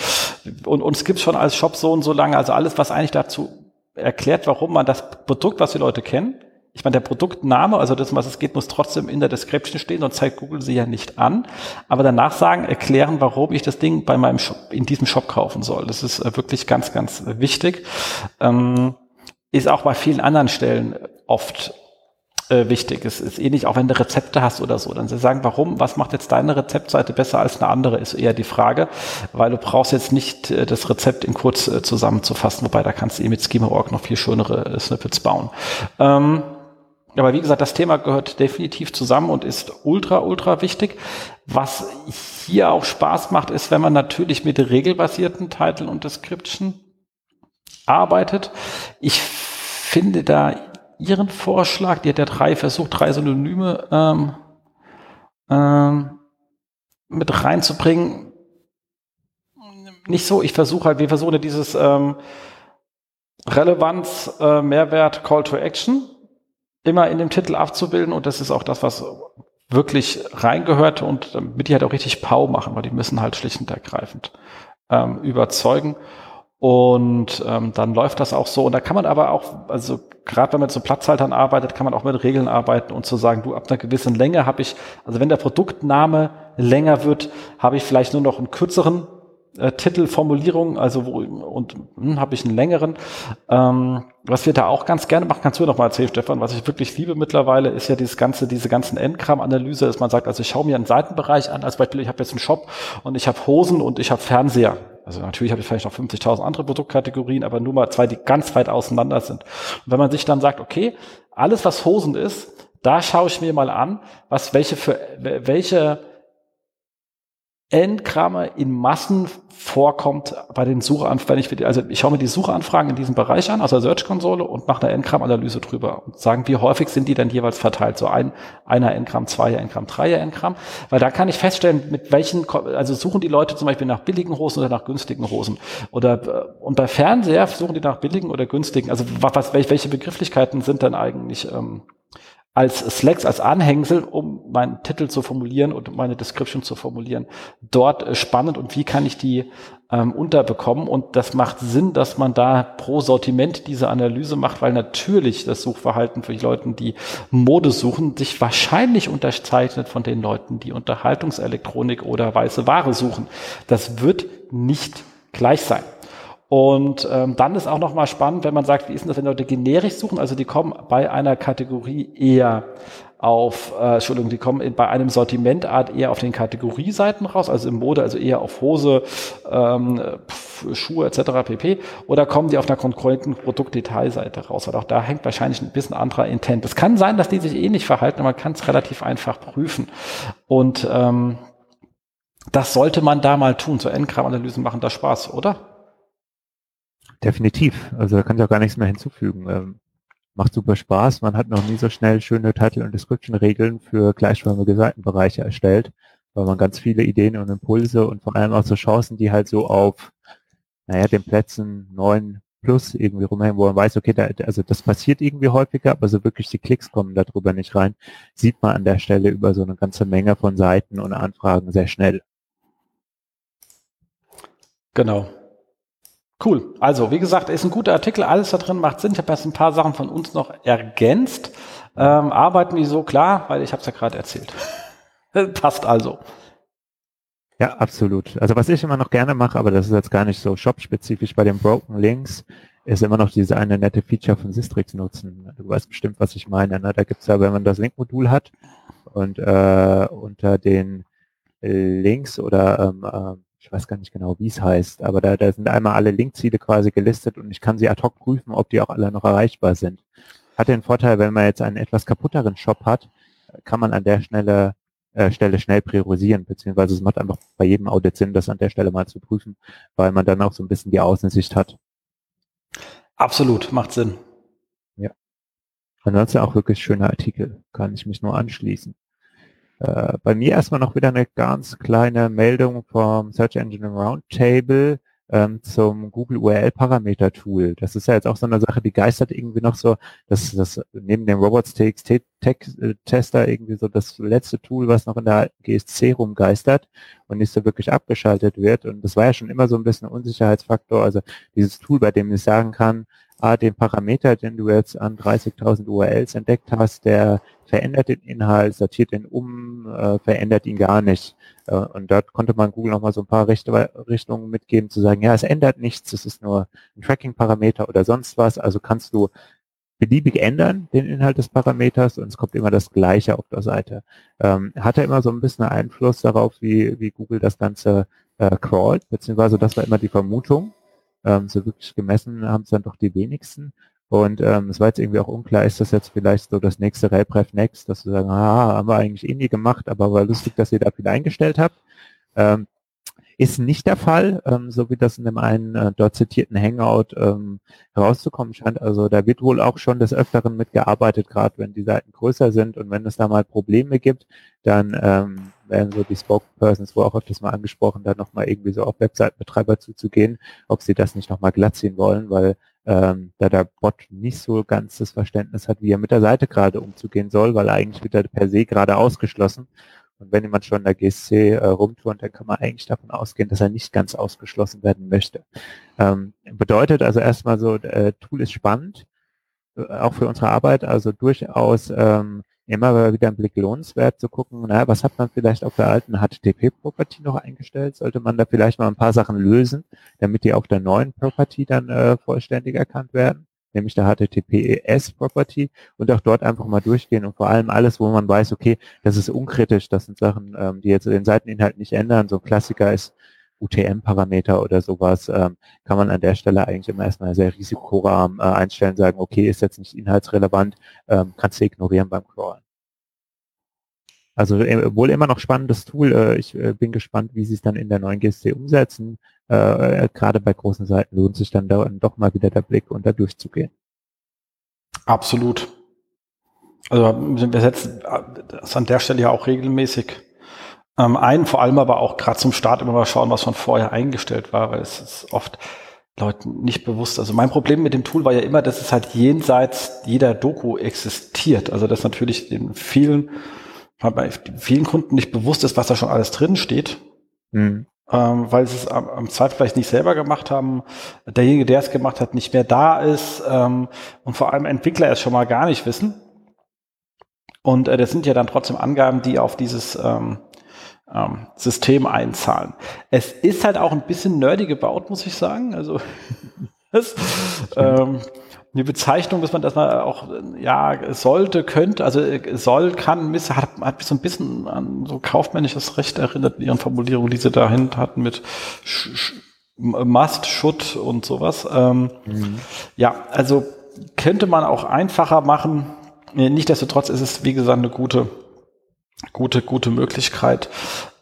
und uns gibt's schon als Shop so und so lange. Also alles, was eigentlich dazu erklärt, warum man das Produkt, was die Leute kennen, ich meine, der Produktname, also das, was es geht, muss trotzdem in der Description stehen, sonst zeigt Google sie ja nicht an. Aber danach sagen, erklären, warum ich das Ding bei meinem Shop, in diesem Shop kaufen soll. Das ist äh, wirklich ganz, ganz wichtig. Ähm, ist auch bei vielen anderen Stellen oft äh, wichtig. Es ist ähnlich, auch wenn du Rezepte hast oder so. Dann sie sagen, warum, was macht jetzt deine Rezeptseite besser als eine andere, ist eher die Frage, weil du brauchst jetzt nicht äh, das Rezept in kurz äh, zusammenzufassen, wobei da kannst du eh mit Schema.org noch viel schönere äh, Snippets bauen. Ähm, aber wie gesagt, das Thema gehört definitiv zusammen und ist ultra, ultra wichtig. Was hier auch Spaß macht, ist, wenn man natürlich mit regelbasierten Title und Description arbeitet. Ich finde da ihren Vorschlag, die hat ja drei versucht, drei Synonyme ähm, ähm, mit reinzubringen. Nicht so, ich versuche halt, wir versuchen dieses ähm, Relevanz, äh, Mehrwert, Call to Action immer in dem Titel abzubilden und das ist auch das, was wirklich reingehört und damit die halt auch richtig Pau machen, weil die müssen halt schlicht und ergreifend ähm, überzeugen. Und ähm, dann läuft das auch so. Und da kann man aber auch, also gerade wenn man mit so Platzhaltern arbeitet, kann man auch mit Regeln arbeiten und zu sagen, du, ab einer gewissen Länge habe ich, also wenn der Produktname länger wird, habe ich vielleicht nur noch einen kürzeren äh, Titelformulierung, also wo, und hm, habe ich einen längeren. Ähm, was wir da auch ganz gerne machen, kannst du noch mal erzählen, Stefan, was ich wirklich liebe mittlerweile, ist ja dieses ganze, diese ganzen Endkram-Analyse, dass man sagt, also ich schaue mir einen Seitenbereich an, als Beispiel, ich habe jetzt einen Shop und ich habe Hosen und ich habe Fernseher. Also natürlich habe ich vielleicht noch 50.000 andere Produktkategorien, aber nur mal zwei, die ganz weit auseinander sind. Und wenn man sich dann sagt, okay, alles was Hosen ist, da schaue ich mir mal an, was welche für welche Endkramme in Massen vorkommt bei den Suchanfragen. Ich, also ich schaue mir die Suchanfragen in diesem Bereich an, also Search-Konsole und mache eine Endkram-Analyse drüber und sagen, wie häufig sind die denn jeweils verteilt? So ein, einer Endkram, zweier Endkram, dreier Endkram. Weil da kann ich feststellen, mit welchen, also suchen die Leute zum Beispiel nach billigen Hosen oder nach günstigen Hosen. Oder, und bei Fernseher suchen die nach billigen oder günstigen. Also was, welche Begrifflichkeiten sind denn eigentlich ähm, als Slacks, als Anhängsel, um meinen Titel zu formulieren und meine Description zu formulieren. Dort äh, spannend und wie kann ich die ähm, unterbekommen? Und das macht Sinn, dass man da pro Sortiment diese Analyse macht, weil natürlich das Suchverhalten für die Leute, die Mode suchen, sich wahrscheinlich unterzeichnet von den Leuten, die Unterhaltungselektronik oder weiße Ware suchen. Das wird nicht gleich sein. Und ähm, dann ist auch nochmal spannend, wenn man sagt, wie ist denn das, wenn Leute generisch suchen? Also die kommen bei einer Kategorie eher auf, äh, Entschuldigung, die kommen in, bei einem Sortimentart eher auf den Kategorieseiten raus, also im Mode, also eher auf Hose, ähm, Schuhe etc. pp. Oder kommen die auf einer konkurrenten Produktdetailseite raus? Weil auch da hängt wahrscheinlich ein bisschen anderer Intent. Es kann sein, dass die sich ähnlich eh verhalten, aber man kann es relativ einfach prüfen. Und ähm, das sollte man da mal tun. So Endkram-Analysen machen da Spaß, oder? Definitiv. Also da kann ich auch gar nichts mehr hinzufügen. Ähm, macht super Spaß. Man hat noch nie so schnell schöne Title- und Description-Regeln für gleichförmige Seitenbereiche erstellt, weil man ganz viele Ideen und Impulse und vor allem auch so Chancen, die halt so auf, naja, den Plätzen neun plus irgendwie rumhängen, wo man weiß, okay, da, also das passiert irgendwie häufiger, aber so wirklich die Klicks kommen darüber nicht rein, sieht man an der Stelle über so eine ganze Menge von Seiten und Anfragen sehr schnell. Genau. Cool. Also, wie gesagt, ist ein guter Artikel, alles da drin macht Sinn. Ich habe jetzt ein paar Sachen von uns noch ergänzt. Ähm, arbeiten wir so klar, weil ich habe es ja gerade erzählt. *laughs* Passt also. Ja, absolut. Also was ich immer noch gerne mache, aber das ist jetzt gar nicht so shop-spezifisch bei den Broken Links, ist immer noch diese eine nette Feature von Sistrix nutzen. Du weißt bestimmt, was ich meine. Ne? Da gibt's ja, wenn man das Link-Modul hat und äh, unter den Links oder ähm, äh, ich weiß gar nicht genau, wie es heißt, aber da, da sind einmal alle Linkziele quasi gelistet und ich kann sie ad hoc prüfen, ob die auch alle noch erreichbar sind. Hat den Vorteil, wenn man jetzt einen etwas kaputteren Shop hat, kann man an der Stelle, äh, Stelle schnell priorisieren, beziehungsweise es macht einfach bei jedem Audit Sinn, das an der Stelle mal zu prüfen, weil man dann auch so ein bisschen die Außensicht hat. Absolut, macht Sinn. Ja. Ansonsten auch wirklich schöner Artikel, kann ich mich nur anschließen. Äh, bei mir erstmal noch wieder eine ganz kleine Meldung vom Search Engine Roundtable ähm, zum Google URL Parameter Tool. Das ist ja jetzt auch so eine Sache, die geistert irgendwie noch so, dass das neben dem Robots.txt äh, Tester irgendwie so das letzte Tool, was noch in der GSC rumgeistert und nicht so wirklich abgeschaltet wird. Und das war ja schon immer so ein bisschen Unsicherheitsfaktor. Also dieses Tool, bei dem ich sagen kann, ah, den Parameter, den du jetzt an 30.000 URLs entdeckt hast, der verändert den Inhalt, sortiert den um, äh, verändert ihn gar nicht. Äh, und dort konnte man Google nochmal so ein paar Richt Richtungen mitgeben, zu sagen, ja, es ändert nichts, es ist nur ein Tracking-Parameter oder sonst was. Also kannst du beliebig ändern, den Inhalt des Parameters, und es kommt immer das Gleiche auf der Seite. Ähm, hat er immer so ein bisschen Einfluss darauf, wie, wie Google das Ganze äh, crawlt, beziehungsweise das war immer die Vermutung. Ähm, so wirklich gemessen haben es dann doch die wenigsten. Und ähm, es war jetzt irgendwie auch unklar, ist das jetzt vielleicht so das nächste RailPref Next, dass wir sagen, ah, haben wir eigentlich eh nie gemacht, aber war lustig, dass ihr da viel eingestellt habt. Ähm, ist nicht der Fall, ähm, so wie das in dem einen äh, dort zitierten Hangout ähm, herauszukommen scheint. Also da wird wohl auch schon des Öfteren mitgearbeitet, gerade wenn die Seiten größer sind und wenn es da mal Probleme gibt, dann ähm, werden so die Spokespersons, wo auch öfters mal angesprochen, da nochmal irgendwie so auf Webseitenbetreiber zuzugehen, ob sie das nicht nochmal glatt ziehen wollen, weil ähm, da der Bot nicht so ganz das Verständnis hat, wie er mit der Seite gerade umzugehen soll, weil eigentlich wird er per se gerade ausgeschlossen. Und wenn jemand schon in der GSC äh, rumturnt, dann kann man eigentlich davon ausgehen, dass er nicht ganz ausgeschlossen werden möchte. Ähm, bedeutet also erstmal so, äh, Tool ist spannend, äh, auch für unsere Arbeit, also durchaus ähm, immer wieder ein Blick lohnenswert zu gucken, naja, was hat man vielleicht auf der alten HTTP-Property noch eingestellt? Sollte man da vielleicht mal ein paar Sachen lösen, damit die auf der neuen Property dann äh, vollständig erkannt werden? Nämlich der HTTPS-Property und auch dort einfach mal durchgehen und vor allem alles, wo man weiß, okay, das ist unkritisch, das sind Sachen, ähm, die jetzt den Seiteninhalt nicht ändern. So ein Klassiker ist UTM-Parameter oder sowas, ähm, kann man an der Stelle eigentlich immer erstmal sehr risikoarm äh, einstellen, sagen, okay, ist jetzt nicht inhaltsrelevant, ähm, kannst du ignorieren beim Crawlen. Also äh, wohl immer noch spannendes Tool. Äh, ich äh, bin gespannt, wie sie es dann in der neuen GSC umsetzen. Äh, äh, Gerade bei großen Seiten lohnt sich dann da, doch mal wieder der Blick und da durchzugehen. Absolut. Also wir setzen das an der Stelle ja auch regelmäßig ähm, ein, vor allem aber auch gerade zum Start immer mal schauen, was schon vorher eingestellt war, weil es ist oft Leuten nicht bewusst. Also mein Problem mit dem Tool war ja immer, dass es halt jenseits jeder Doku existiert. Also dass natürlich in vielen, bei vielen Kunden nicht bewusst ist, was da schon alles drin steht. Mhm. Ähm, weil sie es am, am Zweifel vielleicht nicht selber gemacht haben, derjenige, der es gemacht hat, nicht mehr da ist ähm, und vor allem Entwickler es schon mal gar nicht wissen. Und äh, das sind ja dann trotzdem Angaben, die auf dieses ähm, ähm, System einzahlen. Es ist halt auch ein bisschen nerdy gebaut, muss ich sagen. Also *laughs* das, ähm, eine Bezeichnung, dass man das mal auch, ja, sollte, könnte, also soll, kann, miss, hat, hat so ein bisschen an so kaufmännisches Recht erinnert in ihren Formulierungen, die sie dahin hatten mit Must, Should und sowas. Ähm, mhm. Ja, also könnte man auch einfacher machen. Nichtsdestotrotz ist es, wie gesagt, eine gute gute, gute Möglichkeit,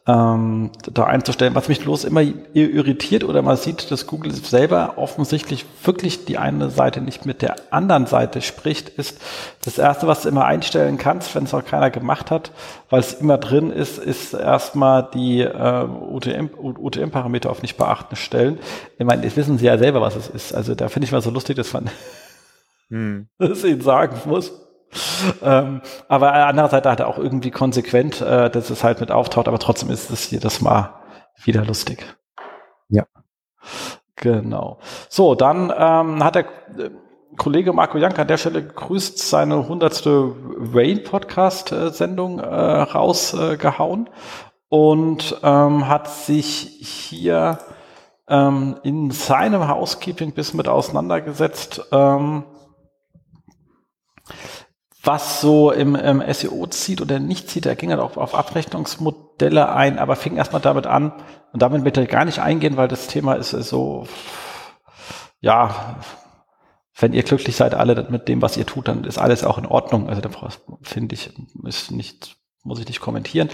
ähm, da einzustellen. Was mich bloß immer irritiert oder man sieht, dass Google selber offensichtlich wirklich die eine Seite nicht mit der anderen Seite spricht, ist das erste, was du immer einstellen kannst, wenn es auch keiner gemacht hat, weil es immer drin ist, ist erstmal die äh, UTM-Parameter UTM auf nicht beachten stellen. Ich meine, das wissen sie ja selber, was es ist. Also da finde ich mal so lustig, dass man hm. *laughs* das ihnen sagen muss *laughs* ähm, aber andererseits hat er auch irgendwie konsequent, äh, dass es halt mit auftaucht, aber trotzdem ist es jedes Mal wieder lustig. Ja. Genau. So, dann ähm, hat der äh, Kollege Marco Jank an der Stelle gegrüßt seine hundertste Rain-Podcast-Sendung äh, rausgehauen und ähm, hat sich hier ähm, in seinem Housekeeping bis mit auseinandergesetzt. Ähm, was so im, im SEO zieht oder nicht zieht. Er ging halt auch auf Abrechnungsmodelle ein, aber fing erstmal damit an und damit bitte gar nicht eingehen, weil das Thema ist so, ja, wenn ihr glücklich seid alle mit dem, was ihr tut, dann ist alles auch in Ordnung. Also da finde ich, ist nicht muss ich nicht kommentieren.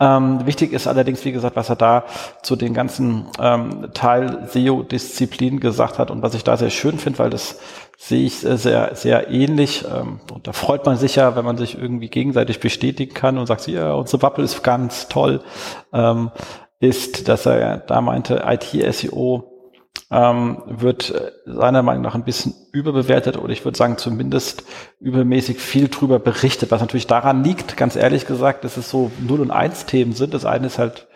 Ähm, wichtig ist allerdings, wie gesagt, was er da zu den ganzen ähm, Teil SEO-Disziplinen gesagt hat und was ich da sehr schön finde, weil das sehe ich sehr, sehr ähnlich. Ähm, und da freut man sich ja, wenn man sich irgendwie gegenseitig bestätigen kann und sagt, ja, unsere Bubble ist ganz toll, ähm, ist, dass er da meinte, IT-SEO ähm, wird äh, seiner Meinung nach ein bisschen überbewertet oder ich würde sagen zumindest übermäßig viel drüber berichtet, was natürlich daran liegt, ganz ehrlich gesagt, dass es so 0 und 1 Themen sind. Das eine ist halt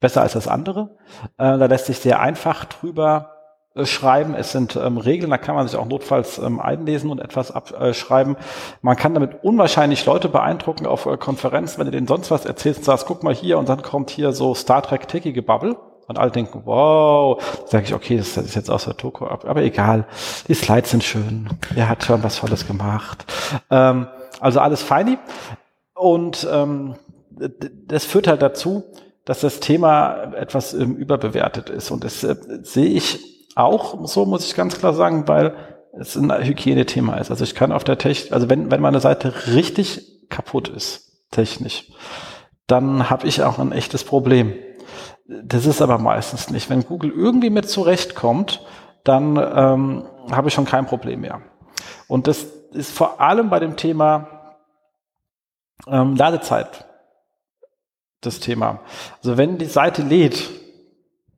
besser als das andere. Äh, da lässt sich sehr einfach drüber äh, schreiben. Es sind ähm, Regeln, da kann man sich auch notfalls ähm, einlesen und etwas abschreiben. man kann damit unwahrscheinlich Leute beeindrucken auf äh, Konferenzen, wenn du denen sonst was erzählst sagst, guck mal hier und dann kommt hier so Star Trek Techie Bubble und alle denken, wow, sage ich, okay, das ist jetzt aus der Toko ab, aber egal, die Slides sind schön, er hat schon was Tolles gemacht. Ähm, also alles feini. Und ähm, das führt halt dazu, dass das Thema etwas ähm, überbewertet ist. Und das äh, sehe ich auch so, muss ich ganz klar sagen, weil es ein Hygienethema ist. Also ich kann auf der Technik, also wenn, wenn meine Seite richtig kaputt ist, technisch, dann habe ich auch ein echtes Problem. Das ist aber meistens nicht. Wenn Google irgendwie mit zurechtkommt, dann ähm, habe ich schon kein Problem mehr. Und das ist vor allem bei dem Thema ähm, Ladezeit das Thema. Also wenn die Seite lädt,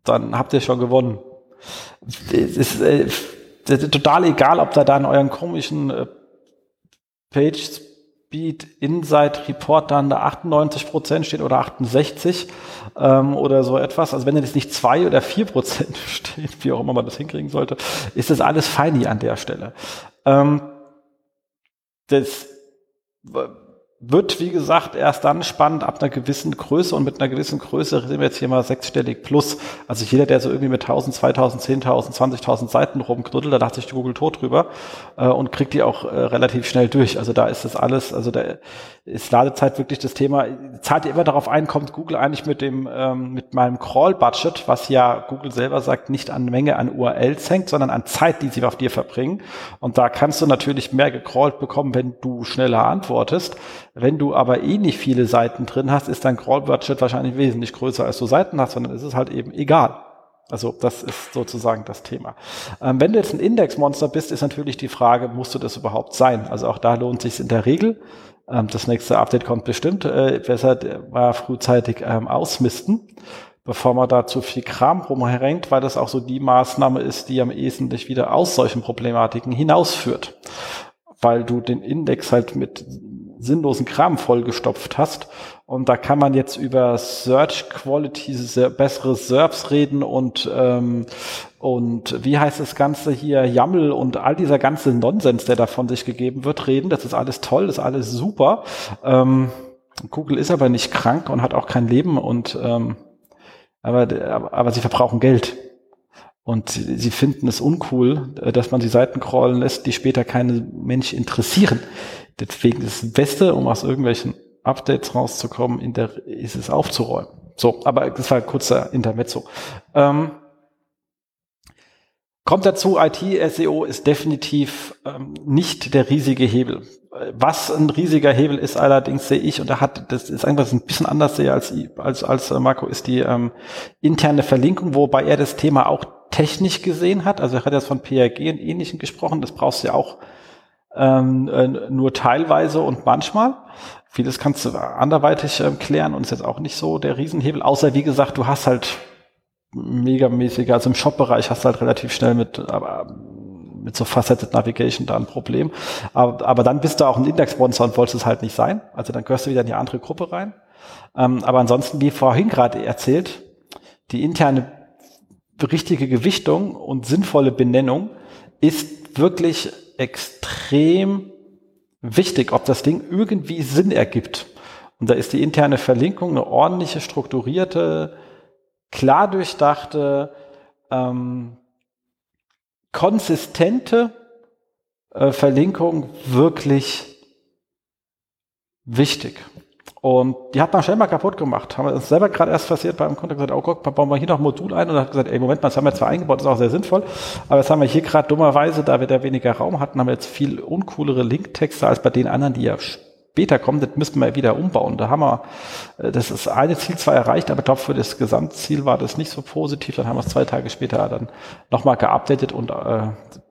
dann habt ihr schon gewonnen. Es ist, äh, total egal, ob da da in euren komischen äh, Page Speed Insight Report dann da 98 Prozent steht oder 68 ähm, oder so etwas. Also wenn jetzt nicht zwei oder vier Prozent *laughs* steht, wie auch immer man das hinkriegen sollte, ist das alles feini an der Stelle. Ähm, das wird, wie gesagt, erst dann spannend ab einer gewissen Größe und mit einer gewissen Größe sind wir jetzt hier mal sechsstellig plus. Also jeder, der so irgendwie mit 1000, 2000, 10.000, 20.000 Seiten rumknuddelt, da dachte sich Google tot drüber äh, und kriegt die auch äh, relativ schnell durch. Also da ist das alles, also da ist Ladezeit wirklich das Thema. Zahlt ihr immer darauf ein, kommt Google eigentlich mit dem, ähm, mit meinem Crawl-Budget, was ja Google selber sagt, nicht an Menge an URLs hängt, sondern an Zeit, die sie auf dir verbringen. Und da kannst du natürlich mehr gecrawlt bekommen, wenn du schneller antwortest. Wenn du aber eh nicht viele Seiten drin hast, ist dein Crawl-Budget wahrscheinlich wesentlich größer, als du Seiten hast, sondern es ist halt eben egal. Also das ist sozusagen das Thema. Ähm, wenn du jetzt ein Indexmonster bist, ist natürlich die Frage, musst du das überhaupt sein? Also auch da lohnt sich in der Regel. Ähm, das nächste Update kommt bestimmt. Äh, besser mal frühzeitig ähm, ausmisten, bevor man da zu viel Kram rumhängt, weil das auch so die Maßnahme ist, die am ehesten dich wieder aus solchen Problematiken hinausführt. Weil du den Index halt mit sinnlosen Kram vollgestopft hast. Und da kann man jetzt über Search Quality, bessere SERPs reden und, ähm, und wie heißt das Ganze hier, YAML und all dieser ganze Nonsens, der da von sich gegeben wird, reden. Das ist alles toll, das ist alles super. Ähm, Google ist aber nicht krank und hat auch kein Leben und ähm, aber, aber, aber sie verbrauchen Geld. Und sie finden es uncool, dass man die Seiten crawlen lässt, die später keine Mensch interessieren. Deswegen ist das Beste, um aus irgendwelchen Updates rauszukommen, in der, ist es aufzuräumen. So, aber das war ein kurzer Intermezzo. Ähm, kommt dazu, IT-SEO ist definitiv ähm, nicht der riesige Hebel. Was ein riesiger Hebel ist, allerdings sehe ich, und da hat, das ist einfach ein bisschen anders sehe als, als, als äh, Marco, ist die ähm, interne Verlinkung, wobei er das Thema auch technisch gesehen hat. Also er hat jetzt von PRG und Ähnlichem gesprochen, das brauchst du ja auch ähm, äh, nur teilweise und manchmal. Vieles kannst du anderweitig äh, klären und ist jetzt auch nicht so der Riesenhebel, außer wie gesagt, du hast halt megamäßig, also im Shop-Bereich hast du halt relativ schnell mit, aber mit so Faceted Navigation da ein Problem. Aber, aber dann bist du auch ein Index-Sponsor und wolltest es halt nicht sein. Also dann gehörst du wieder in die andere Gruppe rein. Ähm, aber ansonsten, wie vorhin gerade erzählt, die interne richtige Gewichtung und sinnvolle Benennung ist wirklich extrem wichtig, ob das Ding irgendwie Sinn ergibt. Und da ist die interne Verlinkung eine ordentliche, strukturierte, klar durchdachte, ähm, konsistente äh, Verlinkung wirklich wichtig. Und die hat man schnell mal kaputt gemacht. Haben wir uns selber gerade erst passiert beim Kunden gesagt, oh Gott, bauen wir hier noch ein Modul ein und hat gesagt, ey, Moment mal, das haben wir zwar eingebaut, ist auch sehr sinnvoll, aber das haben wir hier gerade dummerweise, da wir da weniger Raum hatten, haben wir jetzt viel uncoolere Linktexte als bei den anderen, die ja später kommen, das müssten wir wieder umbauen. Da haben wir, äh, das ist eine Ziel zwar erreicht, aber ich glaube, für das Gesamtziel war das nicht so positiv. Dann haben wir es zwei Tage später dann nochmal geupdatet und äh,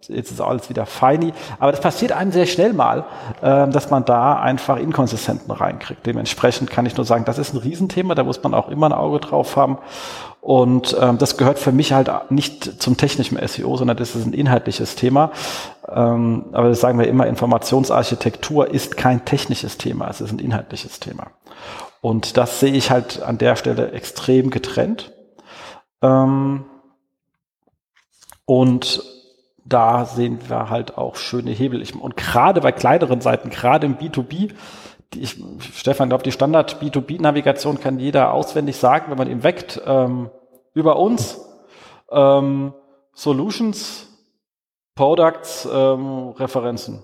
jetzt ist alles wieder feini. Aber das passiert einem sehr schnell mal, äh, dass man da einfach Inkonsistenten reinkriegt. Dementsprechend kann ich nur sagen, das ist ein Riesenthema, da muss man auch immer ein Auge drauf haben. Und ähm, das gehört für mich halt nicht zum technischen SEO, sondern das ist ein inhaltliches Thema. Ähm, aber das sagen wir immer, Informationsarchitektur ist kein technisches Thema, es ist ein inhaltliches Thema. Und das sehe ich halt an der Stelle extrem getrennt. Ähm, und da sehen wir halt auch schöne Hebel. Und gerade bei kleineren Seiten, gerade im B2B, die ich, Stefan, glaube die Standard B2B-Navigation kann jeder auswendig sagen, wenn man ihn weckt. Ähm, über uns, ähm, Solutions, Products, ähm, Referenzen.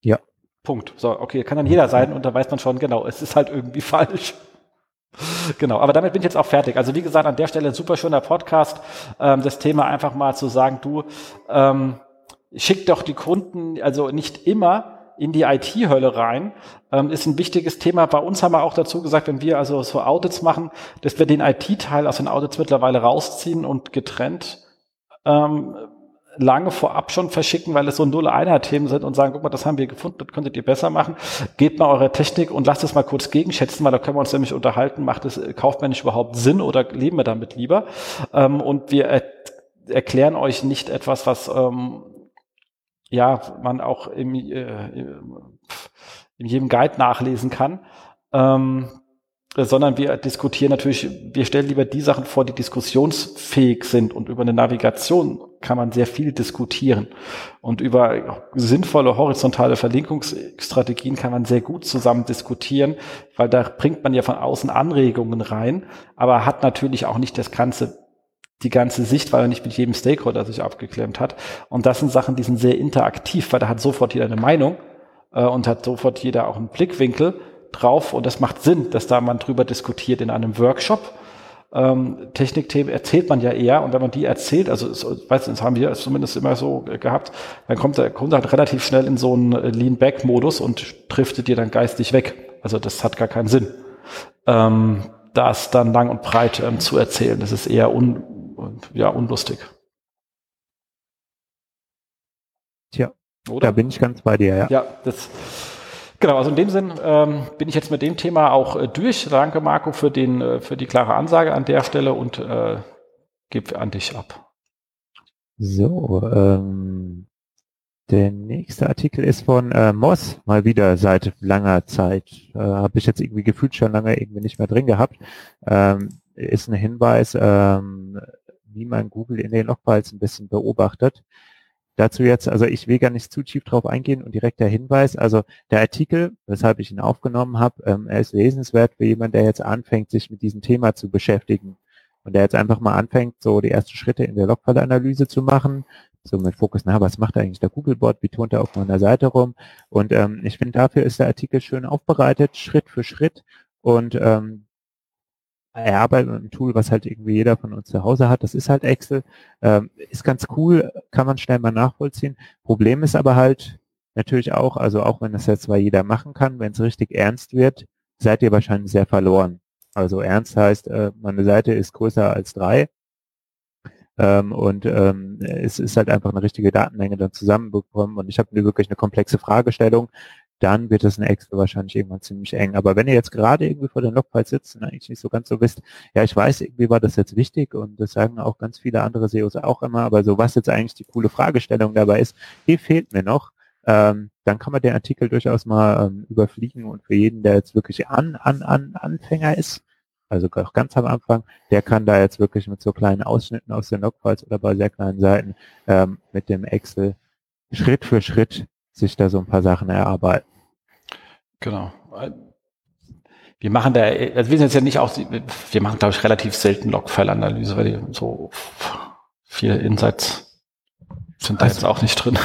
Ja. Punkt. So, okay, kann dann jeder sein und da weiß man schon, genau, es ist halt irgendwie *laughs* falsch. Genau, aber damit bin ich jetzt auch fertig. Also wie gesagt, an der Stelle ein super schöner Podcast, ähm, das Thema einfach mal zu sagen, du ähm, schick doch die Kunden, also nicht immer in die IT-Hölle rein, ähm, ist ein wichtiges Thema. Bei uns haben wir auch dazu gesagt, wenn wir also so Audits machen, dass wir den IT-Teil aus den Audits mittlerweile rausziehen und getrennt ähm, lange vorab schon verschicken, weil es so Null-Einer-Themen sind und sagen, guck mal, das haben wir gefunden, das könntet ihr besser machen. Gebt mal eure Technik und lasst es mal kurz gegenschätzen, weil da können wir uns nämlich unterhalten, macht es kaufmännisch überhaupt Sinn oder leben wir damit lieber? Ähm, und wir er erklären euch nicht etwas, was ähm, ja man auch im, äh, in jedem Guide nachlesen kann. Ähm, sondern wir diskutieren natürlich, wir stellen lieber die Sachen vor, die diskussionsfähig sind. Und über eine Navigation kann man sehr viel diskutieren. Und über sinnvolle horizontale Verlinkungsstrategien kann man sehr gut zusammen diskutieren, weil da bringt man ja von außen Anregungen rein, aber hat natürlich auch nicht das ganze die ganze Sicht, weil er nicht mit jedem Stakeholder sich abgeklemmt hat. Und das sind Sachen, die sind sehr interaktiv, weil da hat sofort jeder eine Meinung äh, und hat sofort jeder auch einen Blickwinkel drauf und das macht Sinn, dass da man drüber diskutiert in einem Workshop. Ähm, Technikthemen erzählt man ja eher und wenn man die erzählt, also weiß das haben wir zumindest immer so gehabt, dann kommt der Kunde halt relativ schnell in so einen Lean-Back-Modus und driftet dir dann geistig weg. Also das hat gar keinen Sinn. Ähm, das dann lang und breit ähm, zu erzählen, das ist eher un, ja, unlustig. Tja, Oder? da bin ich ganz bei dir, ja. Ja, das Genau, also in dem Sinn ähm, bin ich jetzt mit dem Thema auch äh, durch. Danke, Marco, für, den, äh, für die klare Ansage an der Stelle und äh, gebe an dich ab. So, ähm, der nächste Artikel ist von äh, Moss, mal wieder seit langer Zeit. Äh, Habe ich jetzt irgendwie gefühlt schon lange irgendwie nicht mehr drin gehabt. Ähm, ist ein Hinweis, ähm, wie man Google in den Logfiles ein bisschen beobachtet. Dazu jetzt, also ich will gar nicht zu tief drauf eingehen und direkt der Hinweis, also der Artikel, weshalb ich ihn aufgenommen habe, ähm, er ist lesenswert für jemanden, der jetzt anfängt, sich mit diesem Thema zu beschäftigen. Und der jetzt einfach mal anfängt, so die ersten Schritte in der Logfile-Analyse zu machen, so mit Fokus, na, was macht eigentlich der Googlebot, wie turnt er auf meiner Seite rum? Und ähm, ich finde, dafür ist der Artikel schön aufbereitet, Schritt für Schritt. Und ähm, er arbeitet mit einem Tool, was halt irgendwie jeder von uns zu Hause hat. Das ist halt Excel. Ähm, ist ganz cool, kann man schnell mal nachvollziehen. Problem ist aber halt natürlich auch, also auch wenn das jetzt zwar jeder machen kann, wenn es richtig ernst wird, seid ihr wahrscheinlich sehr verloren. Also ernst heißt, äh, meine Seite ist größer als drei. Ähm, und ähm, es ist halt einfach eine richtige Datenmenge dann zusammenbekommen und ich habe wirklich eine komplexe Fragestellung, dann wird das in Excel wahrscheinlich irgendwann ziemlich eng. Aber wenn ihr jetzt gerade irgendwie vor den Logfiles sitzt und eigentlich nicht so ganz so wisst, ja, ich weiß, irgendwie war das jetzt wichtig und das sagen auch ganz viele andere SEOs auch immer, aber so was jetzt eigentlich die coole Fragestellung dabei ist, die fehlt mir noch. Ähm, dann kann man den Artikel durchaus mal ähm, überfliegen und für jeden, der jetzt wirklich an, an, an Anfänger ist, also auch ganz am Anfang, der kann da jetzt wirklich mit so kleinen Ausschnitten aus den Logfiles oder bei sehr kleinen Seiten ähm, mit dem Excel Schritt für Schritt sich da so ein paar Sachen erarbeiten. Genau. Wir machen da, also wir sind jetzt ja nicht auch, wir machen, glaube ich, relativ selten Logfile-Analyse, weil die so viele Insights sind da also, jetzt auch nicht drin.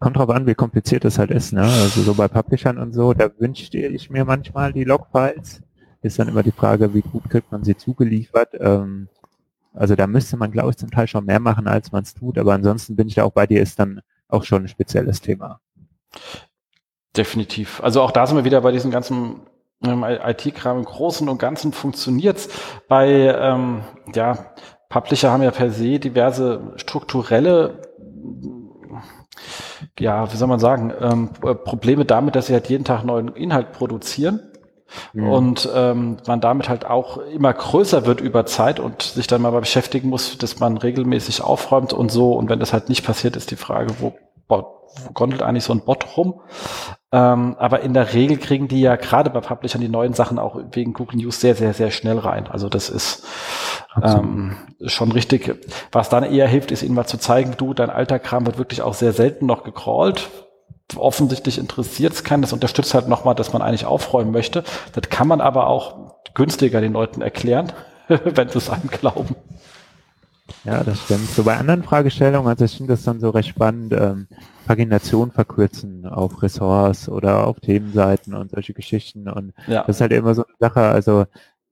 Kommt drauf an, wie kompliziert es halt ist, ne? Also so bei Publishern und so, da wünschte ich mir manchmal die Logfiles. Ist dann immer die Frage, wie gut kriegt man sie zugeliefert. Ähm, also da müsste man, glaube ich, zum Teil schon mehr machen, als man es tut. Aber ansonsten bin ich da auch bei dir, ist dann auch schon ein spezielles Thema. Definitiv. Also auch da sind wir wieder bei diesem ganzen ähm, IT-Kram im Großen und Ganzen funktioniert's. Bei ähm, ja, Publisher haben ja per se diverse strukturelle ja, wie soll man sagen, ähm, Probleme damit, dass sie halt jeden Tag neuen Inhalt produzieren. Mhm. Und ähm, man damit halt auch immer größer wird über Zeit und sich dann mal beschäftigen muss, dass man regelmäßig aufräumt und so. Und wenn das halt nicht passiert, ist die Frage, wo, wo gondelt eigentlich so ein Bot rum? Ähm, aber in der Regel kriegen die ja gerade bei Publishern die neuen Sachen auch wegen Google News sehr, sehr, sehr schnell rein. Also das ist ähm, schon richtig. Was dann eher hilft, ist ihnen mal zu zeigen, du, dein alter Kram wird wirklich auch sehr selten noch gecrawlt. Offensichtlich interessiert es keinen. Das unterstützt halt nochmal, dass man eigentlich aufräumen möchte. Das kann man aber auch günstiger den Leuten erklären, *laughs* wenn sie es einem glauben. Ja, das stimmt. So bei anderen Fragestellungen, also ich finde das dann so recht spannend, ähm, Pagination verkürzen auf Ressorts oder auf Themenseiten und solche Geschichten. Und ja. das ist halt immer so eine Sache, also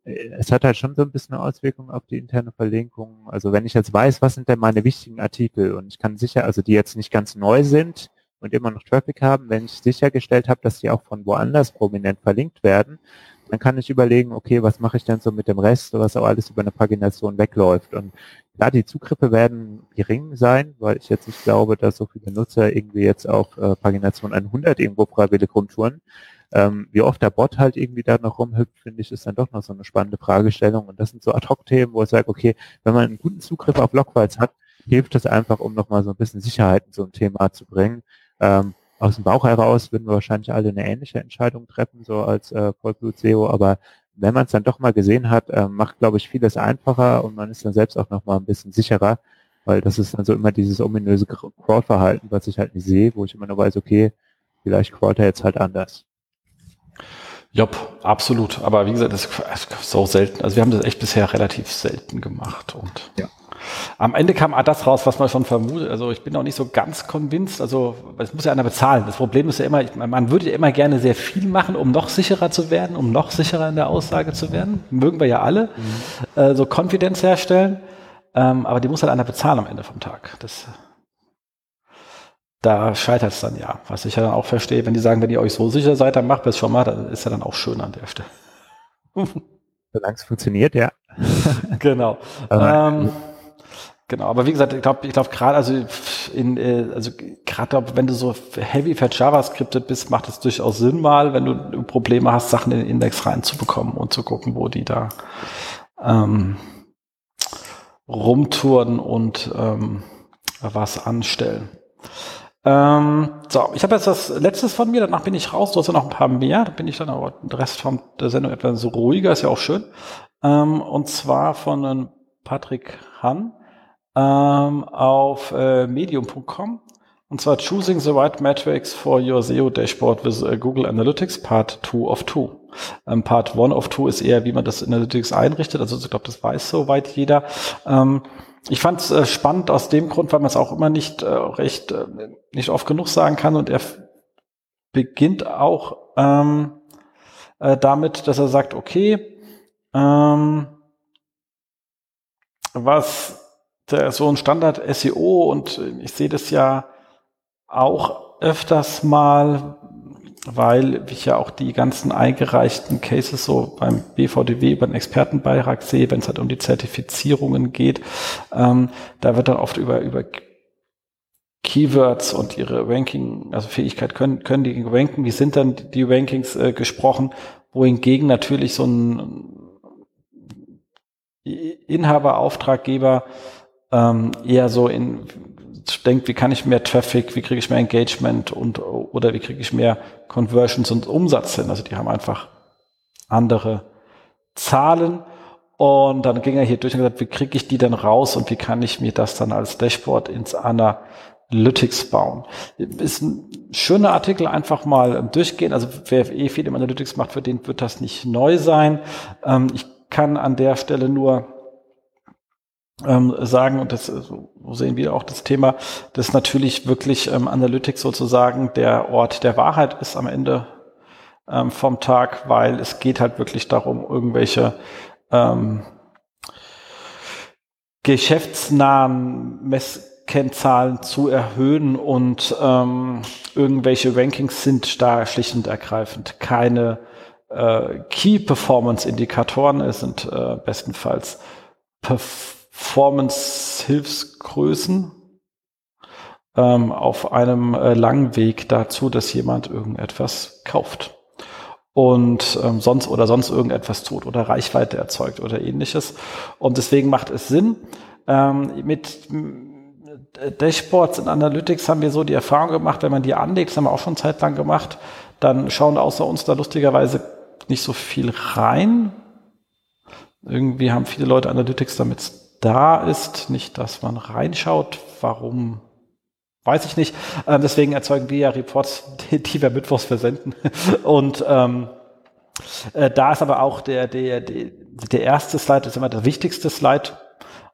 äh, es hat halt schon so ein bisschen Auswirkungen auf die interne Verlinkung. Also wenn ich jetzt weiß, was sind denn meine wichtigen Artikel und ich kann sicher, also die jetzt nicht ganz neu sind, und immer noch Traffic haben, wenn ich sichergestellt habe, dass die auch von woanders prominent verlinkt werden, dann kann ich überlegen, okay, was mache ich denn so mit dem Rest, was auch alles über eine Pagination wegläuft. Und klar, die Zugriffe werden gering sein, weil ich jetzt nicht glaube, dass so viele Nutzer irgendwie jetzt auf äh, Pagination 100 irgendwo freiwillig rumtouren. Ähm, wie oft der Bot halt irgendwie da noch rumhüpft, finde ich, ist dann doch noch so eine spannende Fragestellung. Und das sind so Ad-Hoc-Themen, wo ich sage, okay, wenn man einen guten Zugriff auf Logfiles hat, hilft das einfach, um nochmal so ein bisschen Sicherheit in so ein Thema zu bringen. Ähm, aus dem Bauch heraus würden wir wahrscheinlich alle eine ähnliche Entscheidung treffen, so als äh, Vollblut-SEO, aber wenn man es dann doch mal gesehen hat, äh, macht, glaube ich, vieles einfacher und man ist dann selbst auch nochmal ein bisschen sicherer, weil das ist dann so immer dieses ominöse Crowd-Verhalten, was ich halt nicht sehe, wo ich immer nur weiß, okay, vielleicht crawlt er jetzt halt anders. Jopp, absolut. Aber wie gesagt, das ist so selten. Also wir haben das echt bisher relativ selten gemacht und ja. Am Ende kam das raus, was man schon vermutet. Also ich bin auch nicht so ganz convinced. Also es muss ja einer bezahlen. Das Problem ist ja immer, man würde ja immer gerne sehr viel machen, um noch sicherer zu werden, um noch sicherer in der Aussage zu werden. Mögen wir ja alle. Mhm. Äh, so Konfidenz herstellen. Ähm, aber die muss halt einer bezahlen am Ende vom Tag. Das, da scheitert es dann ja. Was ich ja dann auch verstehe, wenn die sagen, wenn ihr euch so sicher seid, dann macht es schon mal. Das ist ja dann auch schön an der Stelle. *laughs* Solange es funktioniert, ja. *laughs* genau. ähm, Genau, aber wie gesagt, ich glaube, ich glaube gerade also in äh, also gerade wenn du so heavy für JavaScriptet bist, macht es durchaus Sinn mal, wenn du Probleme hast, Sachen in den Index reinzubekommen und zu gucken, wo die da ähm, rumtouren und ähm, was anstellen. Ähm, so, ich habe jetzt das letztes von mir, danach bin ich raus, du hast ja noch ein paar mehr, da bin ich dann aber den Rest von der Sendung etwas ruhiger, ist ja auch schön. Ähm, und zwar von Patrick Hahn ähm, auf äh, medium.com. Und zwar Choosing the Right Metrics for Your SEO Dashboard with uh, Google Analytics, Part 2 of 2. Ähm, Part 1 of 2 ist eher, wie man das Analytics einrichtet. Also ich glaube, das weiß soweit jeder. Ähm, ich fand es äh, spannend aus dem Grund, weil man es auch immer nicht äh, recht, äh, nicht oft genug sagen kann. Und er beginnt auch ähm, äh, damit, dass er sagt, okay, ähm, was so ein Standard SEO und ich sehe das ja auch öfters mal, weil ich ja auch die ganzen eingereichten Cases so beim BVDW über den Expertenbeitrag sehe, wenn es halt um die Zertifizierungen geht. Ähm, da wird dann oft über, über Keywords und ihre Ranking, also Fähigkeit, können, können die ranken, wie sind dann die Rankings äh, gesprochen, wohingegen natürlich so ein Inhaber, Auftraggeber ähm, eher so in denkt, wie kann ich mehr Traffic, wie kriege ich mehr Engagement und oder wie kriege ich mehr Conversions und Umsatz hin. Also die haben einfach andere Zahlen. Und dann ging er hier durch und gesagt, wie kriege ich die denn raus und wie kann ich mir das dann als Dashboard ins Analytics bauen? Ist ein schöner Artikel, einfach mal durchgehen. Also wer eh viel im Analytics macht, für den wird das nicht neu sein. Ähm, ich kann an der Stelle nur ähm, sagen, und das so sehen wir auch das Thema, dass natürlich wirklich ähm, Analytics sozusagen der Ort der Wahrheit ist am Ende ähm, vom Tag, weil es geht halt wirklich darum, irgendwelche ähm, geschäftsnahen Messkennzahlen zu erhöhen und ähm, irgendwelche Rankings sind da schlicht und ergreifend keine äh, Key Performance Indikatoren, es sind äh, bestenfalls Perf Performance-Hilfsgrößen ähm, auf einem äh, langen Weg dazu, dass jemand irgendetwas kauft und ähm, sonst oder sonst irgendetwas tut oder Reichweite erzeugt oder ähnliches. Und deswegen macht es Sinn. Ähm, mit Dashboards und Analytics haben wir so die Erfahrung gemacht, wenn man die anlegt, das haben wir auch schon zeitlang gemacht, dann schauen außer uns da lustigerweise nicht so viel rein. Irgendwie haben viele Leute Analytics damit da ist, nicht, dass man reinschaut. Warum? Weiß ich nicht. Ähm, deswegen erzeugen wir ja Reports, *laughs* die, die wir mittwochs versenden. *laughs* Und ähm, äh, da ist aber auch der, der, der, der erste Slide, ist immer der wichtigste Slide.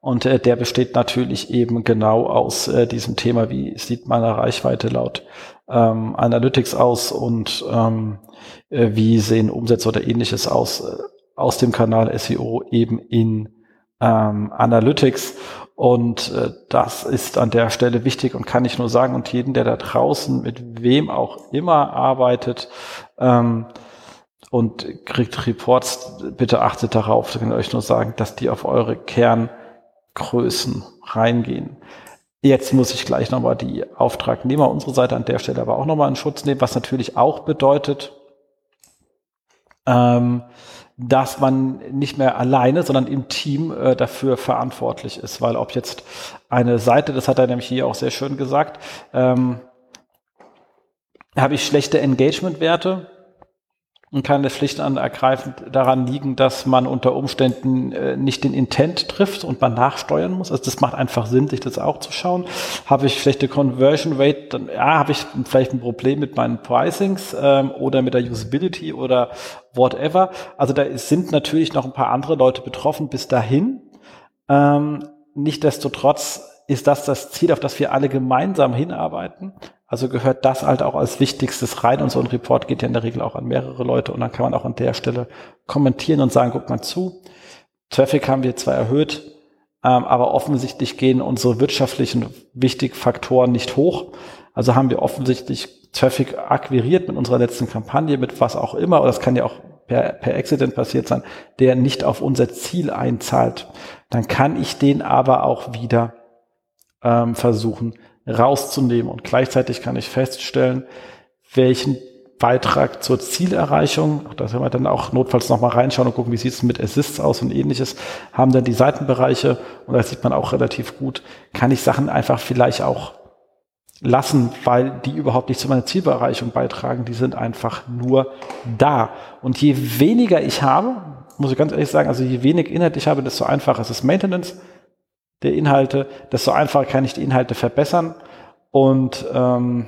Und äh, der besteht natürlich eben genau aus äh, diesem Thema, wie sieht meine Reichweite laut ähm, Analytics aus und ähm, äh, wie sehen Umsätze oder ähnliches aus äh, aus dem Kanal SEO eben in ähm, Analytics. Und äh, das ist an der Stelle wichtig und kann ich nur sagen, und jeden, der da draußen mit wem auch immer arbeitet ähm, und kriegt Reports, bitte achtet darauf, ich kann euch nur sagen, dass die auf eure Kerngrößen reingehen. Jetzt muss ich gleich nochmal die Auftragnehmer unsere Seite an der Stelle aber auch nochmal in Schutz nehmen, was natürlich auch bedeutet, ähm, dass man nicht mehr alleine, sondern im Team äh, dafür verantwortlich ist. Weil ob jetzt eine Seite, das hat er nämlich hier auch sehr schön gesagt, ähm, habe ich schlechte Engagement-Werte, und das schlicht und ergreifend daran liegen, dass man unter Umständen äh, nicht den Intent trifft und man nachsteuern muss. Also das macht einfach Sinn, sich das auch zu schauen. Habe ich schlechte Conversion Rate, dann ja, habe ich vielleicht ein Problem mit meinen Pricings ähm, oder mit der Usability oder whatever. Also da sind natürlich noch ein paar andere Leute betroffen bis dahin. Ähm, Nichtsdestotrotz ist das das Ziel, auf das wir alle gemeinsam hinarbeiten. Also gehört das halt auch als Wichtigstes rein und so ein Report geht ja in der Regel auch an mehrere Leute und dann kann man auch an der Stelle kommentieren und sagen, guck mal zu, Traffic haben wir zwar erhöht, ähm, aber offensichtlich gehen unsere wirtschaftlichen wichtigen Faktoren nicht hoch. Also haben wir offensichtlich Traffic akquiriert mit unserer letzten Kampagne, mit was auch immer, oder das kann ja auch per, per Accident passiert sein, der nicht auf unser Ziel einzahlt. Dann kann ich den aber auch wieder ähm, versuchen rauszunehmen. Und gleichzeitig kann ich feststellen, welchen Beitrag zur Zielerreichung, da können wir dann auch notfalls nochmal reinschauen und gucken, wie sieht es mit Assists aus und ähnliches, haben dann die Seitenbereiche, und da sieht man auch relativ gut, kann ich Sachen einfach vielleicht auch lassen, weil die überhaupt nicht zu meiner Zielerreichung beitragen, die sind einfach nur da. Und je weniger ich habe, muss ich ganz ehrlich sagen, also je weniger Inhalt ich habe, desto einfacher ist es Maintenance, der Inhalte, desto einfacher kann ich die Inhalte verbessern und ähm,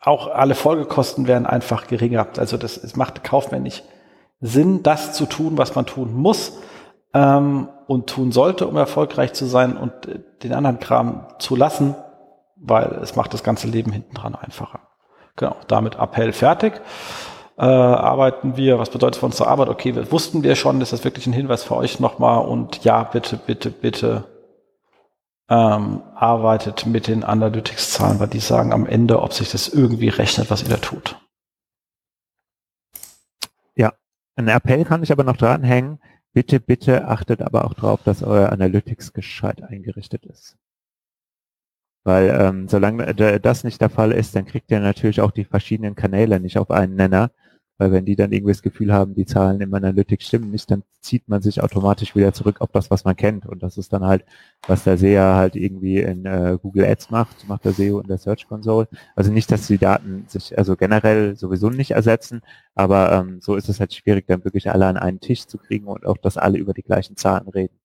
auch alle Folgekosten werden einfach geringer. Also das es macht kaufmännisch Sinn, das zu tun, was man tun muss ähm, und tun sollte, um erfolgreich zu sein und äh, den anderen Kram zu lassen, weil es macht das ganze Leben hinten dran einfacher. Genau, damit Appell fertig äh, arbeiten wir, was bedeutet für unsere Arbeit? Okay, das wussten wir schon, ist das wirklich ein Hinweis für euch nochmal und ja, bitte, bitte, bitte ähm, arbeitet mit den Analytics-Zahlen, weil die sagen am Ende, ob sich das irgendwie rechnet, was ihr da tut. Ja, ein Appell kann ich aber noch dranhängen. Bitte, bitte achtet aber auch darauf, dass euer Analytics gescheit eingerichtet ist. Weil ähm, solange das nicht der Fall ist, dann kriegt ihr natürlich auch die verschiedenen Kanäle nicht auf einen Nenner weil wenn die dann irgendwie das Gefühl haben, die Zahlen im Analytics stimmen nicht, dann zieht man sich automatisch wieder zurück auf das, was man kennt. Und das ist dann halt, was der SEA halt irgendwie in äh, Google Ads macht, macht der SEO in der Search Console. Also nicht, dass die Daten sich also generell sowieso nicht ersetzen, aber ähm, so ist es halt schwierig, dann wirklich alle an einen Tisch zu kriegen und auch, dass alle über die gleichen Zahlen reden.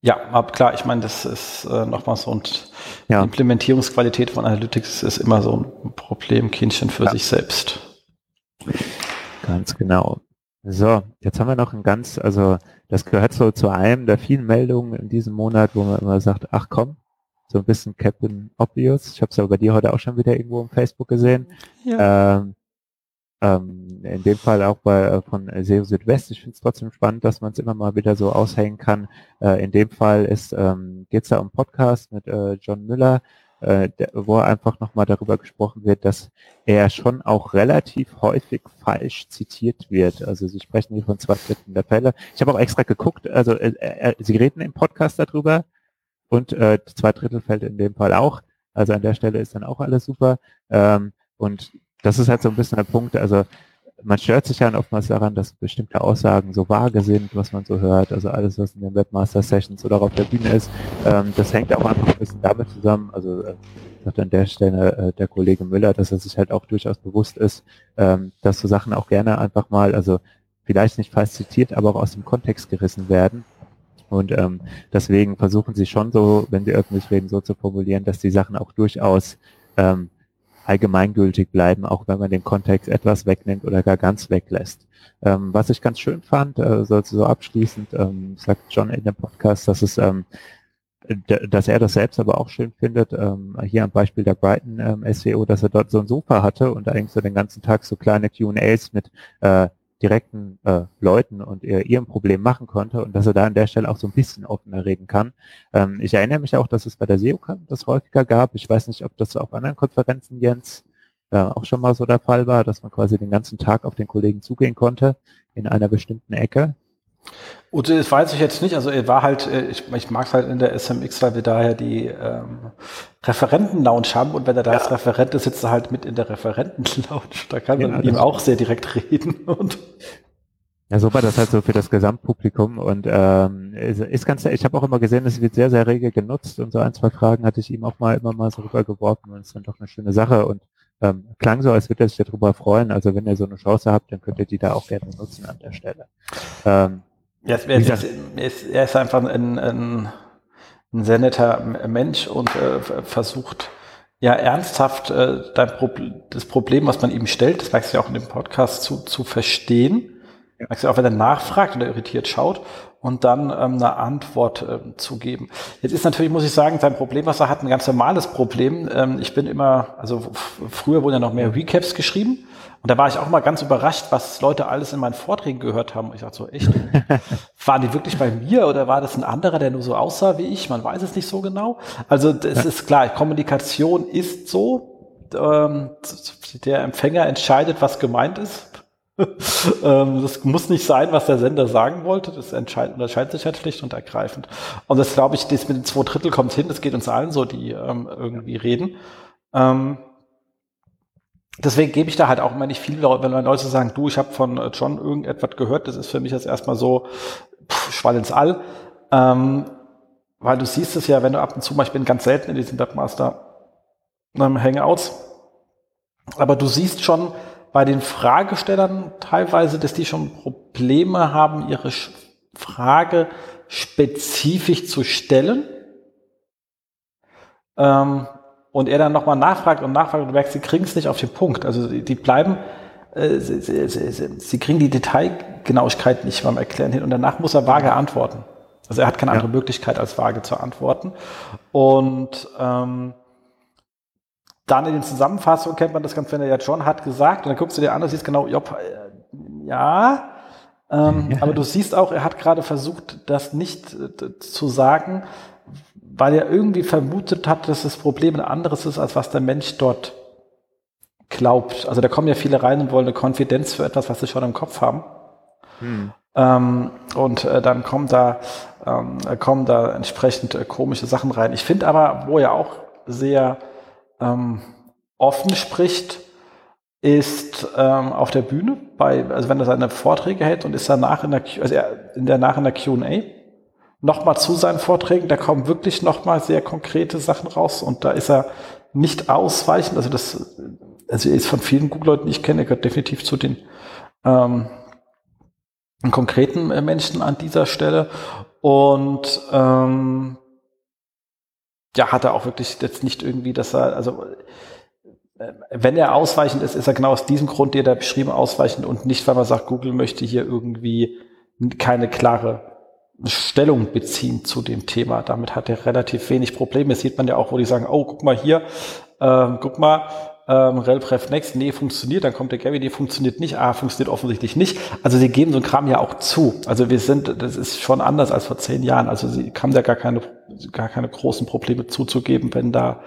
Ja, aber klar, ich meine, das ist äh, nochmal so und ja. Implementierungsqualität von Analytics ist immer so ein Problemkindchen für ja. sich selbst. Ganz genau. So, jetzt haben wir noch ein ganz, also das gehört so zu einem der vielen Meldungen in diesem Monat, wo man immer sagt, ach komm, so ein bisschen Captain Obvious. Ich habe es ja bei dir heute auch schon wieder irgendwo im Facebook gesehen. Ja. Ähm, ähm, in dem Fall auch bei äh, von SEO Südwest. Ich finde es trotzdem spannend, dass man es immer mal wieder so aushängen kann. Äh, in dem Fall ist ähm, geht es da um Podcast mit äh, John Müller, äh, der, wo einfach nochmal darüber gesprochen wird, dass er schon auch relativ häufig falsch zitiert wird. Also Sie sprechen hier von zwei Dritteln der Fälle. Ich habe auch extra geguckt, also äh, äh, Sie reden im Podcast darüber und äh, zwei Drittel fällt in dem Fall auch. Also an der Stelle ist dann auch alles super. Ähm, und das ist halt so ein bisschen der Punkt, also man stört sich ja oftmals daran, dass bestimmte Aussagen so vage sind, was man so hört. Also alles, was in den Webmaster Sessions oder auf der Bühne ist, ähm, das hängt auch einfach ein bisschen damit zusammen. Also äh, sagt an der Stelle äh, der Kollege Müller, dass er sich halt auch durchaus bewusst ist, ähm, dass so Sachen auch gerne einfach mal, also vielleicht nicht falsch zitiert, aber auch aus dem Kontext gerissen werden. Und ähm, deswegen versuchen sie schon so, wenn sie öffentlich reden, so zu formulieren, dass die Sachen auch durchaus ähm, allgemeingültig bleiben, auch wenn man den Kontext etwas wegnimmt oder gar ganz weglässt. Ähm, was ich ganz schön fand, äh, so, abschließend, ähm, sagt John in dem Podcast, dass es ähm, dass er das selbst aber auch schön findet, ähm, hier am Beispiel der Brighton ähm, SEO, dass er dort so ein Sofa hatte und eigentlich so den ganzen Tag so kleine Q&As mit äh, direkten äh, Leuten und ihr, ihrem Problem machen konnte und dass er da an der Stelle auch so ein bisschen offener reden kann. Ähm, ich erinnere mich auch, dass es bei der SEOCamp das häufiger gab. Ich weiß nicht, ob das auf anderen Konferenzen, Jens, äh, auch schon mal so der Fall war, dass man quasi den ganzen Tag auf den Kollegen zugehen konnte in einer bestimmten Ecke. Und das weiß ich jetzt nicht. Also er war halt, äh, ich, ich mag es halt in der SMX, weil wir daher die ähm, Referenten-Lounge haben und wenn er da ja. als Referent ist, sitzt er halt mit in der Referenten-Lounge. Da kann man ja, mit ihm auch sehr direkt reden. *laughs* Und ja, so war das halt so für das Gesamtpublikum und ähm, ist, ist ganz, ich habe auch immer gesehen, es wird sehr, sehr rege genutzt und so ein, zwei Fragen hatte ich ihm auch mal immer mal so rübergeworfen und es ist dann doch eine schöne Sache und ähm, klang so, als würde er sich darüber freuen. Also wenn ihr so eine Chance habt, dann könnt ihr die da auch gerne nutzen an der Stelle. Ähm, ja, er, ist, ist, er ist einfach ein, ein, ein sehr netter Mensch und äh, versucht ja ernsthaft äh, Problem, das Problem, was man ihm stellt, das merkst du ja auch in dem Podcast, zu, zu verstehen. Ja. Merkst du auch, wenn er nachfragt oder irritiert schaut und dann ähm, eine Antwort ähm, zu geben. Jetzt ist natürlich, muss ich sagen, sein Problem, was er hat, ein ganz normales Problem. Ähm, ich bin immer, also früher wurden ja noch mehr Recaps geschrieben und da war ich auch mal ganz überrascht, was Leute alles in meinen Vorträgen gehört haben. Ich dachte so, echt? *laughs* Waren die wirklich bei mir oder war das ein anderer, der nur so aussah wie ich? Man weiß es nicht so genau. Also das ist klar, Kommunikation ist so. Ähm, der Empfänger entscheidet, was gemeint ist. *laughs* ähm, das muss nicht sein, was der Sender sagen wollte. Das entscheidet, unterscheidet sich halt schlicht und ergreifend. Und das glaube ich, das mit den zwei Drittel kommt hin. Das geht uns allen so, die ähm, irgendwie reden. Ähm, deswegen gebe ich da halt auch immer nicht viel, wenn Leute sagen, du, ich habe von äh, John irgendetwas gehört, das ist für mich jetzt erstmal so pff, Schwall ins All. Ähm, weil du siehst es ja, wenn du ab und zu mal, ich bin ganz selten in diesen Webmaster ähm, Hangouts, aber du siehst schon bei den Fragestellern teilweise, dass die schon Probleme haben, ihre Frage spezifisch zu stellen. Ähm, und er dann nochmal nachfragt und nachfragt und du merkst, sie kriegen es nicht auf den Punkt. Also die bleiben, äh, sie, sie, sie, sie, kriegen die Detailgenauigkeit nicht beim Erklären hin und danach muss er vage antworten. Also er hat keine ja. andere Möglichkeit, als vage zu antworten. Und ähm, dann in den Zusammenfassungen kennt man das ganz, wenn er ja John hat gesagt, und dann guckst du dir an und siehst genau, Job, äh, ja, ähm, *laughs* aber du siehst auch, er hat gerade versucht, das nicht äh, zu sagen, weil er irgendwie vermutet hat, dass das Problem ein anderes ist, als was der Mensch dort glaubt. Also da kommen ja viele rein und wollen eine Konfidenz für etwas, was sie schon im Kopf haben. Hm. Ähm, und äh, dann kommen da, ähm, kommen da entsprechend äh, komische Sachen rein. Ich finde aber, wo er auch sehr ähm, offen spricht, ist ähm, auf der Bühne, bei, also wenn er seine Vorträge hält und ist danach in der, also er, in der nach in der Q&A nochmal zu seinen Vorträgen, da kommen wirklich nochmal sehr konkrete Sachen raus und da ist er nicht ausweichend. Also das, also er ist von vielen Google-Leuten, die ich kenne, gehört definitiv zu den ähm, konkreten äh, Menschen an dieser Stelle. Und ähm, ja, hat er auch wirklich jetzt nicht irgendwie, dass er, also äh, wenn er ausweichend ist, ist er genau aus diesem Grund, den er beschrieben, ausweichend und nicht, weil man sagt, Google möchte hier irgendwie keine klare Stellung beziehen zu dem Thema. Damit hat er relativ wenig Probleme. Das sieht man ja auch, wo die sagen, oh, guck mal hier, ähm, guck mal, ähm, RelPref Next, nee, funktioniert, dann kommt der Gary, nee, funktioniert nicht, ah, funktioniert offensichtlich nicht. Also sie geben so ein Kram ja auch zu. Also wir sind, das ist schon anders als vor zehn Jahren. Also sie haben da gar keine, gar keine großen Probleme zuzugeben, wenn da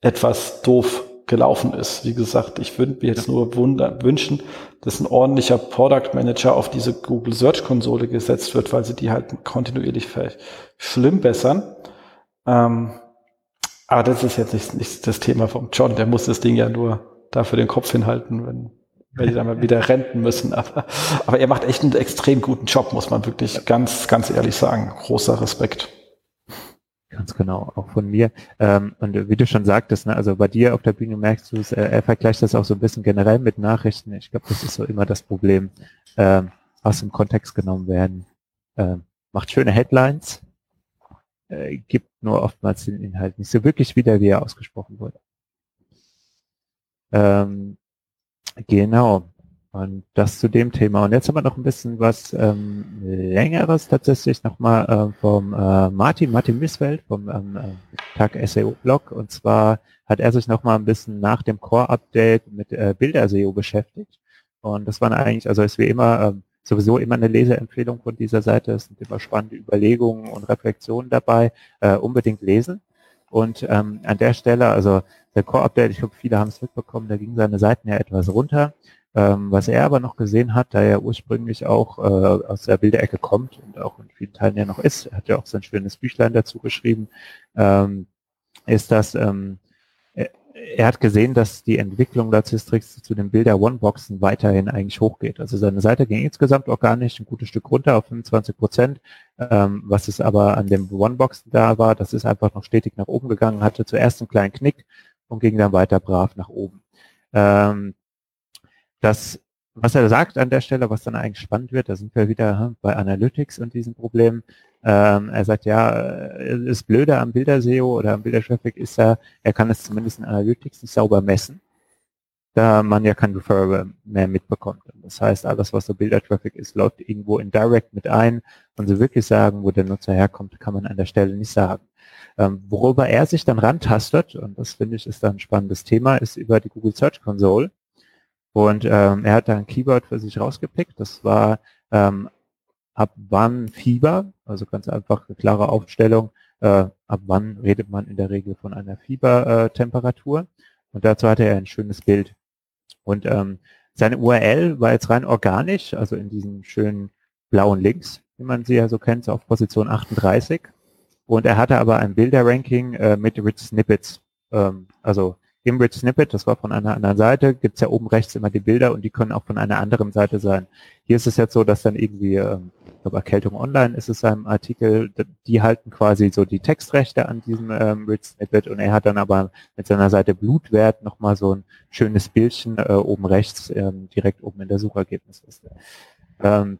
etwas doof gelaufen ist. Wie gesagt, ich würde mir jetzt nur wünschen, dass ein ordentlicher Product Manager auf diese Google Search Konsole gesetzt wird, weil sie die halt kontinuierlich schlimm bessern. Ähm, aber das ist jetzt nicht, nicht das Thema vom John. Der muss das Ding ja nur dafür den Kopf hinhalten, wenn, wenn die dann mal wieder renten müssen. Aber, aber er macht echt einen extrem guten Job, muss man wirklich ganz, ganz ehrlich sagen. Großer Respekt. Ganz genau, auch von mir. Ähm, und wie du schon sagtest, ne, also bei dir auf der Bühne merkst du es, äh, er vergleicht das auch so ein bisschen generell mit Nachrichten. Ich glaube, das ist so immer das Problem, ähm, aus dem Kontext genommen werden. Ähm, macht schöne Headlines, äh, gibt nur oftmals den Inhalt nicht so wirklich wieder, wie er ausgesprochen wurde. Ähm, genau. Und das zu dem Thema. Und jetzt haben wir noch ein bisschen was ähm, längeres tatsächlich nochmal äh, vom äh, Martin, Martin Missfeld vom ähm, äh, Tag SEO Blog. Und zwar hat er sich nochmal ein bisschen nach dem Core-Update mit äh, Bilder-SEO beschäftigt Und das waren eigentlich, also ist wie immer ähm, sowieso immer eine Leseempfehlung von dieser Seite. Es sind immer spannende Überlegungen und Reflexionen dabei. Äh, unbedingt lesen. Und ähm, an der Stelle, also der Core-Update, ich glaube, viele haben es mitbekommen, da ging seine Seiten ja etwas runter. Ähm, was er aber noch gesehen hat, da er ursprünglich auch äh, aus der Bilderecke kommt und auch in vielen Teilen ja noch ist, er hat ja auch sein schönes Büchlein dazu geschrieben, ähm, ist, dass ähm, er hat gesehen, dass die Entwicklung der Cistrix zu den Bilder One-Boxen weiterhin eigentlich hochgeht. Also seine Seite ging insgesamt organisch ein gutes Stück runter auf 25 Prozent. Ähm, was es aber an dem One-Boxen da war, das ist einfach noch stetig nach oben gegangen, hatte zuerst einen kleinen Knick und ging dann weiter brav nach oben. Ähm, das, was er sagt an der Stelle, was dann eigentlich spannend wird, da sind wir wieder hm, bei Analytics und diesen Problemen, ähm, er sagt, ja, äh, das Blöde am Bilderseo oder am Bildertraffic ist ja, er kann es zumindest in Analytics nicht sauber messen, da man ja kein Referral mehr mitbekommt. Das heißt, alles, was so Bildertraffic ist, läuft irgendwo in Direct mit ein und so wirklich sagen, wo der Nutzer herkommt, kann man an der Stelle nicht sagen. Ähm, worüber er sich dann rantastet, und das finde ich ist dann ein spannendes Thema, ist über die Google Search Console. Und ähm, er hat da ein Keyword für sich rausgepickt. Das war ähm, ab wann Fieber, also ganz einfach eine klare Aufstellung, äh, ab wann redet man in der Regel von einer Fiebertemperatur. Und dazu hatte er ein schönes Bild. Und ähm, seine URL war jetzt rein organisch, also in diesen schönen blauen Links, wie man sie ja so kennt, so auf Position 38. Und er hatte aber ein Bilderranking äh, mit Rich Snippets. Ähm, also Rich Snippet, das war von einer anderen Seite, gibt's ja oben rechts immer die Bilder und die können auch von einer anderen Seite sein. Hier ist es jetzt so, dass dann irgendwie, ähm, ich glaube Erkältung Online ist es seinem Artikel, die halten quasi so die Textrechte an diesem ähm, Rich Snippet und er hat dann aber mit seiner Seite Blutwert nochmal so ein schönes Bildchen äh, oben rechts, ähm, direkt oben in der Suchergebnisliste. Ähm,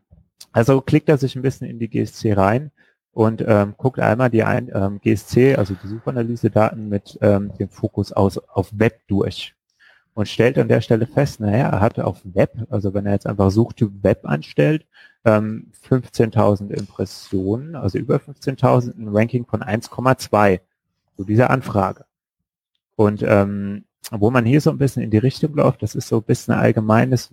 also klickt er sich ein bisschen in die GSC rein und ähm, guckt einmal die ein, ähm, GSC, also die Suchanalyse-Daten mit ähm, dem Fokus aus, auf Web durch und stellt an der Stelle fest, naja, er hatte auf Web, also wenn er jetzt einfach Suchtyp Web anstellt, ähm, 15.000 Impressionen, also über 15.000, ein Ranking von 1,2 zu dieser Anfrage. Und ähm, wo man hier so ein bisschen in die Richtung läuft, das ist so ein bisschen ein allgemeines,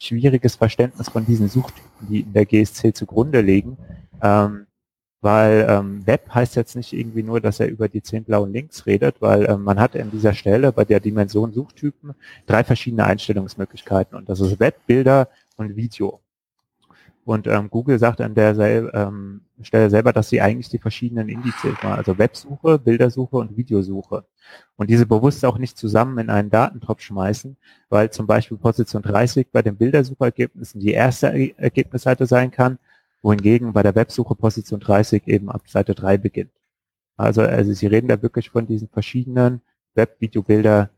schwieriges Verständnis von diesen Suchtypen, die in der GSC zugrunde liegen. Ähm, weil ähm, Web heißt jetzt nicht irgendwie nur, dass er über die zehn blauen Links redet, weil ähm, man hat an dieser Stelle bei der Dimension Suchtypen drei verschiedene Einstellungsmöglichkeiten und das ist Web, Bilder und Video. Und ähm, Google sagt an der ähm, Stelle selber, dass sie eigentlich die verschiedenen Indizes machen, also Websuche, Bildersuche und Videosuche. Und diese bewusst auch nicht zusammen in einen Datentopf schmeißen, weil zum Beispiel Position 30 bei den Bildersuchergebnissen die erste Ergebnisseite sein kann wohingegen bei der Websuche Position 30 eben ab Seite 3 beginnt. Also, also Sie reden da wirklich von diesen verschiedenen Web-Video-Bilder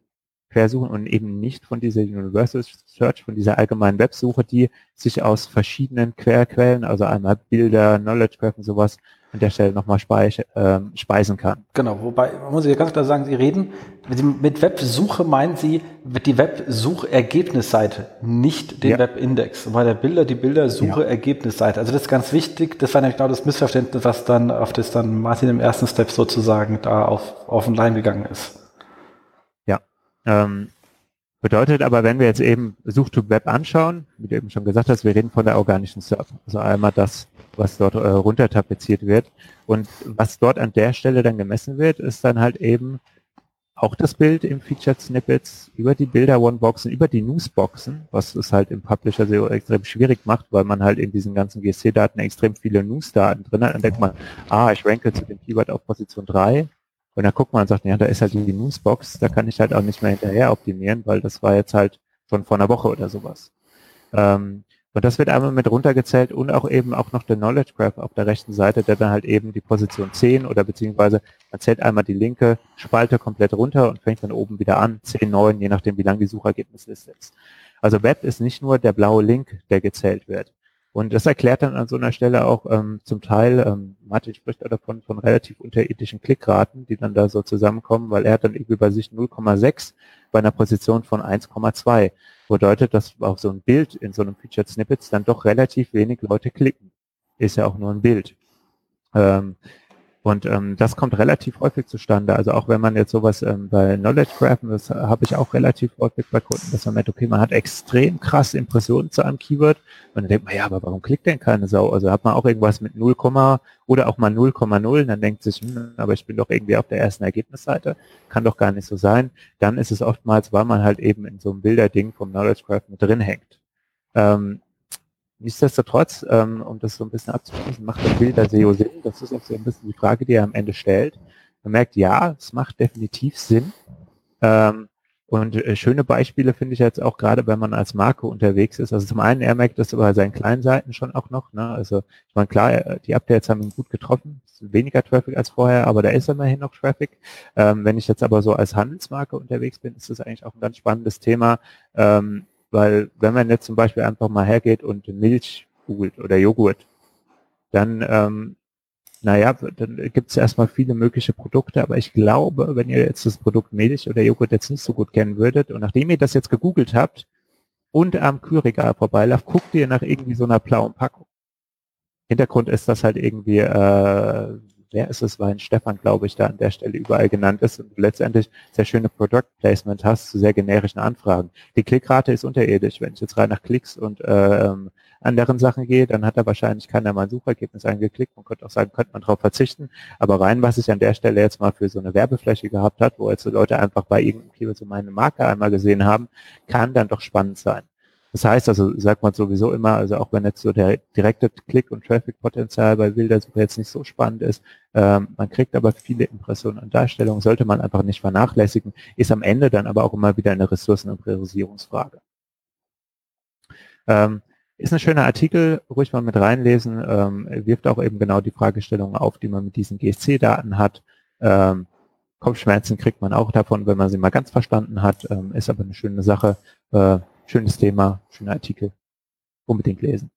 quersuchen und eben nicht von dieser Universal Search, von dieser allgemeinen Websuche, die sich aus verschiedenen Querquellen, also einmal Bilder, Knowledge Graph und sowas, an der Stelle nochmal speis äh, speisen kann. Genau, wobei, muss ich ganz klar sagen, Sie reden, mit Websuche meinen Sie die Websuchergebnisseite, nicht den ja. Webindex. Bei der Bilder, die Bildersuche-Ergebnisseite. Ja. Also das ist ganz wichtig, das war nämlich genau das Missverständnis, was dann, auf das dann Martin im ersten Step sozusagen da auf, auf den Line gegangen ist. Ähm, Bedeutet aber, wenn wir jetzt eben Suchtyp Web anschauen, wie du eben schon gesagt hast, wir reden von der organischen SERP. Also einmal das, was dort äh, runter tapeziert wird. Und was dort an der Stelle dann gemessen wird, ist dann halt eben auch das Bild im Featured Snippets über die Bilder One-Boxen, über die Newsboxen, was es halt im Publisher sehr extrem schwierig macht, weil man halt in diesen ganzen GSC-Daten extrem viele News-Daten drin hat. Dann denkt man, ah, ich ranke zu dem Keyword auf Position 3 und dann guckt man und sagt, ja, da ist halt die Newsbox, da kann ich halt auch nicht mehr hinterher optimieren, weil das war jetzt halt schon vor einer Woche oder sowas. Ähm, und das wird einmal mit runtergezählt und auch eben auch noch der Knowledge Graph auf der rechten Seite, der dann halt eben die Position 10 oder beziehungsweise man zählt einmal die linke Spalte komplett runter und fängt dann oben wieder an, 10, 9, je nachdem wie lang die Suchergebnisliste ist. Also Web ist nicht nur der blaue Link, der gezählt wird. Und das erklärt dann an so einer Stelle auch ähm, zum Teil, ähm, Martin spricht da davon, von relativ unterirrdischen Klickraten, die dann da so zusammenkommen, weil er hat dann irgendwie bei sich 0,6 bei einer Position von 1,2. Bedeutet, dass auf so ein Bild in so einem Featured Snippets dann doch relativ wenig Leute klicken. Ist ja auch nur ein Bild. Ähm, Und ähm, das kommt relativ häufig zustande. Also auch wenn man jetzt sowas ähm, bei Knowledge Graphen, das habe ich auch relativ häufig bei Kunden, dass man merkt, okay, man hat extrem krass Impressionen zu einem Keyword. Und dann denkt man, ja, aber warum klickt denn keine Sau? Also hat man auch irgendwas mit 0, oder auch mal 0,0, dann denkt sich, hm, aber ich bin doch irgendwie auf der ersten Ergebnisseite, kann doch gar nicht so sein. Dann ist es oftmals, weil man halt eben in so einem Bilderding vom Knowledge Graph mit drin hängt. Ähm, Nichtsdestotrotz, ähm, um das so ein bisschen abzuschließen, macht der Bilder SEO Sinn? Das ist auch so ein bisschen die Frage, die er am Ende stellt. Man merkt, ja, es macht definitiv Sinn. Ähm, und äh, schöne Beispiele finde ich jetzt auch gerade, wenn man als Marke unterwegs ist. Also zum einen, er merkt das bei seinen kleinen Seiten schon auch noch. Ne? Also ich meine, klar, äh, die Updates haben ihn gut getroffen. Weniger Traffic als vorher, aber da ist immerhin noch Traffic. Ähm, wenn ich jetzt aber so als Handelsmarke unterwegs bin, ist das eigentlich auch ein ganz spannendes Thema. Ähm, weil wenn man jetzt zum Beispiel einfach mal hergeht und Milch googelt oder Joghurt, dann, ähm, naja, dann gibt es erstmal viele mögliche Produkte, aber ich glaube, wenn ihr jetzt das Produkt Milch oder Joghurt jetzt nicht so gut kennen würdet und nachdem ihr das jetzt gegoogelt habt und am Kühlregal vorbeilauft, guckt ihr nach irgendwie so einer blauen Packung. Hintergrund ist das halt irgendwie äh, wer ist es, weil Stefan, glaube ich, da an der Stelle überall genannt ist und letztendlich sehr schöne Product Placement hast zu sehr generischen Anfragen. Die Klickrate ist unterirdisch. Wenn ich jetzt rein nach Klicks und ähm, anderen Sachen gehe, dann hat er wahrscheinlich keiner mal ein Suchergebnis angeklickt. Man könnte auch sagen, könnte man darauf verzichten. Aber rein, was ich an der Stelle jetzt mal für so eine Werbefläche gehabt hat, wo jetzt so Leute einfach bei irgendeinem Keyword so meine Marke einmal gesehen haben, kann dann doch spannend sein. Das heißt also, sagt man sowieso immer, also auch wenn jetzt so der direkte Klick- und Traffic-Potenzial bei Bildersuche jetzt nicht so spannend ist, ähm, man kriegt aber viele Impressionen und Darstellungen, sollte man einfach nicht vernachlässigen, ist am Ende dann aber auch immer wieder eine Ressourcen- und Priorisierungsfrage. Ähm, ist ein schöner Artikel, ruhig mal mit reinlesen, ähm, wirft auch eben genau die Fragestellungen auf, die man mit diesen GSC-Daten hat. Ähm, Kopfschmerzen kriegt man auch davon, wenn man sie mal ganz verstanden hat, ähm, ist aber eine schöne Sache. Äh, Schönes Thema, schöner Artikel. Unbedingt lesen.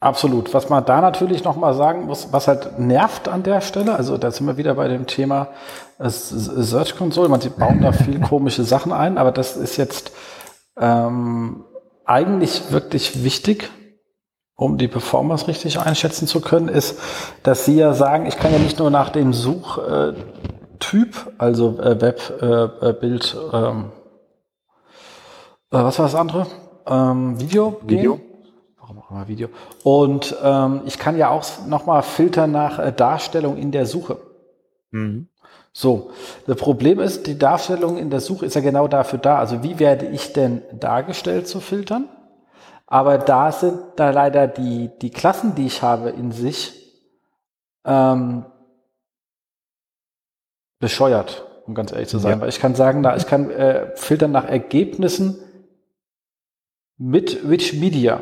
Absolut. Was man da natürlich nochmal sagen muss, was halt nervt an der Stelle, also da sind wir wieder bei dem Thema Search Console, man, sie bauen da viel *laughs* komische Sachen ein, aber das ist jetzt ähm, eigentlich wirklich wichtig, um die Performance richtig einschätzen zu können, ist, dass sie ja sagen, ich kann ja nicht nur nach dem Such, äh, Typ, also äh, Web, äh, äh, Bild, ähm, äh, was war das andere? Ähm, Video, Video. Gehen. Warum auch immer Video. Und ähm, ich kann ja auch nochmal filtern nach äh, Darstellung in der Suche. Mhm. So, das Problem ist, die Darstellung in der Suche ist ja genau dafür da. Also wie werde ich denn dargestellt zu filtern? Aber da sind da leider die, die Klassen, die ich habe in sich, ähm, bescheuert, um ganz ehrlich zu sein. Ja. Weil ich kann sagen, da, ich kann äh, filtern nach Ergebnissen mit Which Media.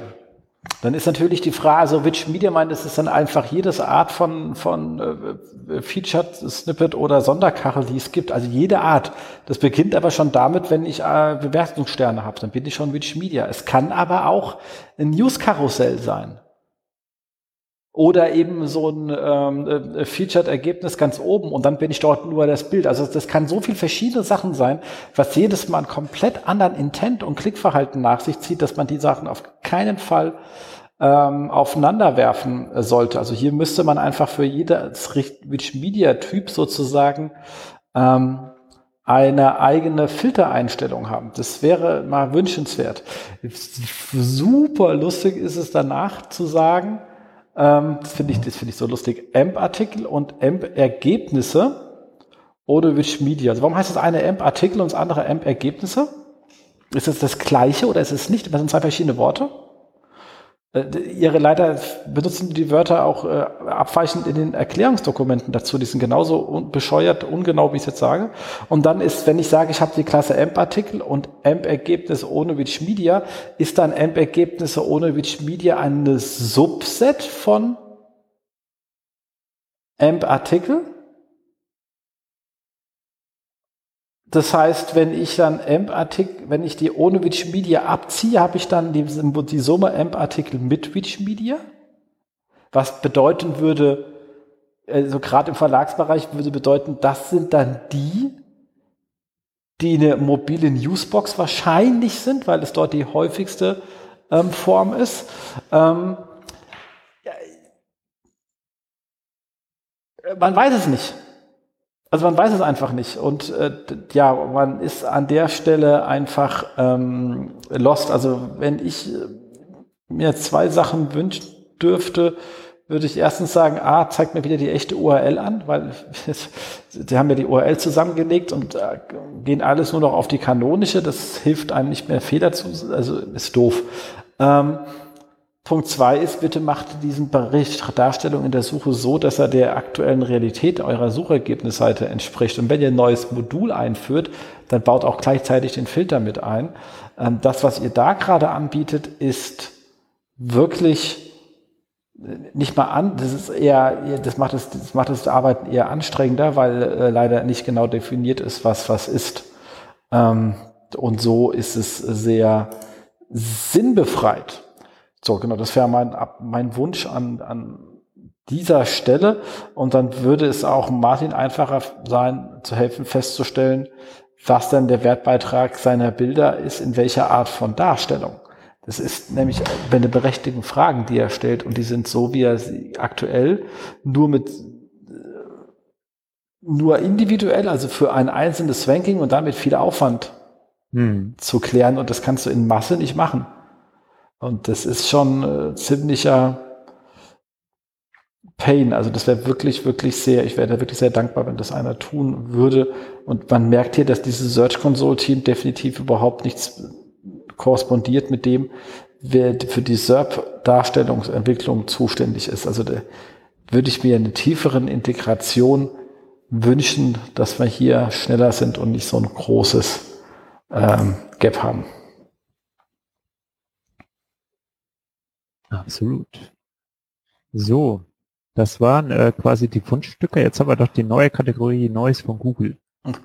Dann ist natürlich die Frage, also Which Media meint, es ist dann einfach jedes Art von, von äh, Featured Snippet oder Sonderkachel, die es gibt. Also jede Art. Das beginnt aber schon damit, wenn ich äh, Bewertungssterne habe, dann bin ich schon Which Media. Es kann aber auch ein News-Karussell sein. Oder eben so ein ähm, äh, Featured-Ergebnis ganz oben und dann bin ich dort nur das Bild. Also das kann so viel verschiedene Sachen sein, was jedes Mal einen komplett anderen Intent und Klickverhalten nach sich zieht, dass man die Sachen auf keinen ähm, aufeinander werfen äh, sollte. Also hier müsste man einfach für jedes Rich Media Typ sozusagen ähm, eine eigene Filtereinstellung haben. Das wäre mal wünschenswert. Super lustig ist es danach zu sagen, ähm, das finde ich, das finde ich so lustig. AMP-Artikel und AMP-Ergebnisse oder Which Media. Also warum heißt das eine AMP-Artikel und das andere AMP-Ergebnisse? Ist das das gleiche oder ist es nicht? Das sind zwei verschiedene Worte. Äh, ihre Leiter benutzen die Wörter auch äh, abweichend in den Erklärungsdokumenten dazu. Die sind genauso un bescheuert, ungenau, wie ich es jetzt sage. Und dann ist, wenn ich sage, ich habe die Klasse AMP-Artikel und AMP-Ergebnis ohne Which Media, ist dann AMP-Ergebnisse ohne Which Media ein Subset von AMP-Artikel? Das heißt, wenn ich dann AMP-Artikel, wenn ich die ohne Wikimedia abziehe, habe ich dann die, die Summe AMP-Artikel mit Wikimedia. Was bedeuten würde, also gerade im Verlagsbereich würde bedeuten, das sind dann die, die eine mobile Newsbox wahrscheinlich sind, weil es dort die häufigste ähm, Form ist. Ähm, Man weiß es nicht. Also man weiß es einfach nicht. Und äh, ja, man ist an der Stelle einfach ähm, lost. Also wenn ich äh, mir zwei Sachen wünschen dürfte, würde ich erstens sagen, A, zeigt mir wieder die echte URL an, weil *laughs* sie haben ja die URL zusammengelegt und äh, gehen alles nur noch auf die kanonische. Das hilft einem nicht mehr Fehler zu, also ist doof. Ähm, Punkt zwei ist, bitte macht diesen Bericht Darstellung in der Suche so, dass er der aktuellen Realität eurer Suchergebnisseite entspricht. Und wenn ihr ein neues Modul einführt, dann baut auch gleichzeitig den Filter mit ein. Ähm, das, was ihr da gerade anbietet, ist wirklich nicht mal an, das ist eher, das macht das, das macht das Arbeiten eher anstrengender, weil äh, leider nicht genau definiert ist, was was ist. Ähm, und so ist es sehr sinnbefreit. So, genau, das wäre mein, mein Wunsch an, an dieser Stelle. Und dann würde es auch Martin einfacher sein, zu helfen, festzustellen, was denn der Wertbeitrag seiner Bilder ist, in welcher Art von Darstellung. Das ist nämlich eine berechtigten Fragen, die er stellt, und die sind so, wie er sie aktuell nur mit nur individuell, also für ein einzelnes Ranking und damit viel Aufwand hm. zu klären. Und das kannst du in Masse nicht machen. Und das ist schon äh, ziemlicher Pain. Also das wäre wirklich, wirklich sehr, ich wäre da wirklich sehr dankbar, wenn das einer tun würde. Und man merkt hier, dass dieses Search Console Team definitiv überhaupt nichts korrespondiert mit dem, wer für die SERP-Darstellungsentwicklung zuständig ist. Also da würde ich mir eine tieferen Integration wünschen, dass wir hier schneller sind und nicht so ein großes ähm, Gap haben. Absolut. So, das waren äh, quasi die Fundstücke. Jetzt haben wir doch die neue Kategorie Neues von Google.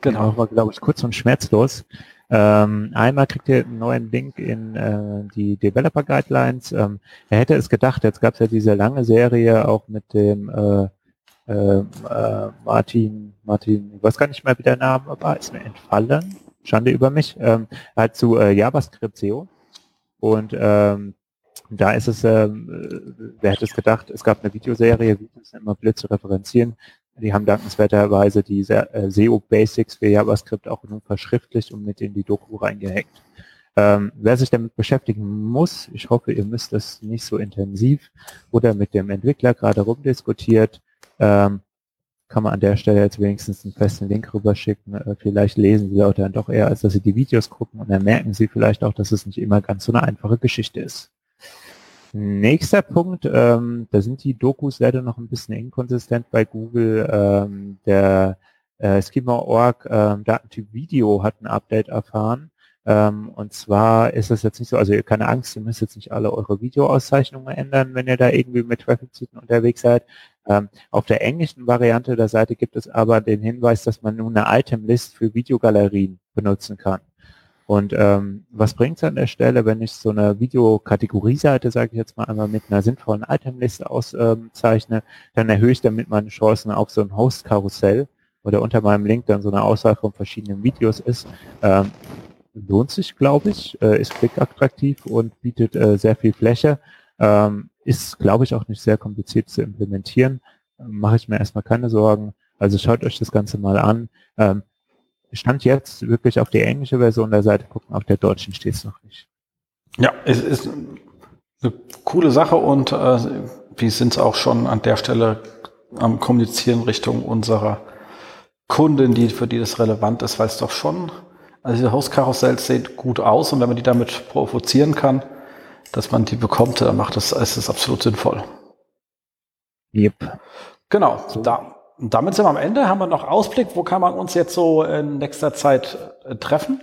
Genau. Die war, glaube ich, kurz und schmerzlos. Ähm, einmal kriegt ihr einen neuen Link in äh, die Developer Guidelines. Ähm, er hätte es gedacht, jetzt gab es ja diese lange Serie auch mit dem äh, äh, äh, Martin, Martin, ich weiß gar nicht mehr, wie der Name war, ist mir entfallen. Schande über mich. Ähm, halt zu äh, JavaScript SEO. Und ähm, da ist es, äh, wer hätte es gedacht, es gab eine Videoserie, Videos immer blöd zu referenzieren, die haben dankenswerterweise die äh, SEO-Basics für JavaScript auch nun verschriftlicht und mit in die Doku reingehackt. Ähm, wer sich damit beschäftigen muss, ich hoffe, ihr müsst es nicht so intensiv oder mit dem Entwickler gerade rumdiskutiert, ähm, kann man an der Stelle jetzt wenigstens einen festen Link rüberschicken. Äh, vielleicht lesen Leute dann doch eher, als dass sie die Videos gucken und dann merken sie vielleicht auch, dass es nicht immer ganz so eine einfache Geschichte ist. Nächster Punkt, ähm, da sind die Dokus leider noch ein bisschen inkonsistent bei Google. Ähm, der äh, Schema.org ähm, Datentyp Video hat ein Update erfahren. Ähm, und zwar ist es jetzt nicht so, also ihr keine Angst, ihr müsst jetzt nicht alle eure Videoauszeichnungen ändern, wenn ihr da irgendwie mit Traffic-Zügen unterwegs seid. Ähm, auf der englischen Variante der Seite gibt es aber den Hinweis, dass man nun eine Item-List für Videogalerien benutzen kann. Und ähm, was bringt es an der Stelle, wenn ich so eine Videokategorieseite, sage ich jetzt mal einmal, mit einer sinnvollen Itemliste auszeichne, dann erhöhe ich damit meine Chancen auf so ein Host-Karussell oder unter meinem Link dann so eine Auswahl von verschiedenen Videos ist. Ähm, lohnt sich, glaube ich, äh, ist klickattraktiv und bietet äh, sehr viel Fläche. Ähm, ist, glaube ich, auch nicht sehr kompliziert zu implementieren. Mache ich mir erstmal keine Sorgen. Also schaut euch das Ganze mal an. Ähm, Stand jetzt wirklich auf die englische Version der Seite gucken, auf der deutschen steht es noch nicht. Ja, es ist eine coole Sache und äh, wir sind auch schon an der Stelle am Kommunizieren Richtung unserer Kunden, die, für die das relevant ist, weil es doch schon, also diese Hostkarussells sehen gut aus und wenn man die damit provozieren kann, dass man die bekommt, dann macht das, ist das absolut sinnvoll. Yep. Genau, so. da und damit sind wir am Ende. Haben wir noch Ausblick, wo kann man uns jetzt so in nächster Zeit äh, treffen?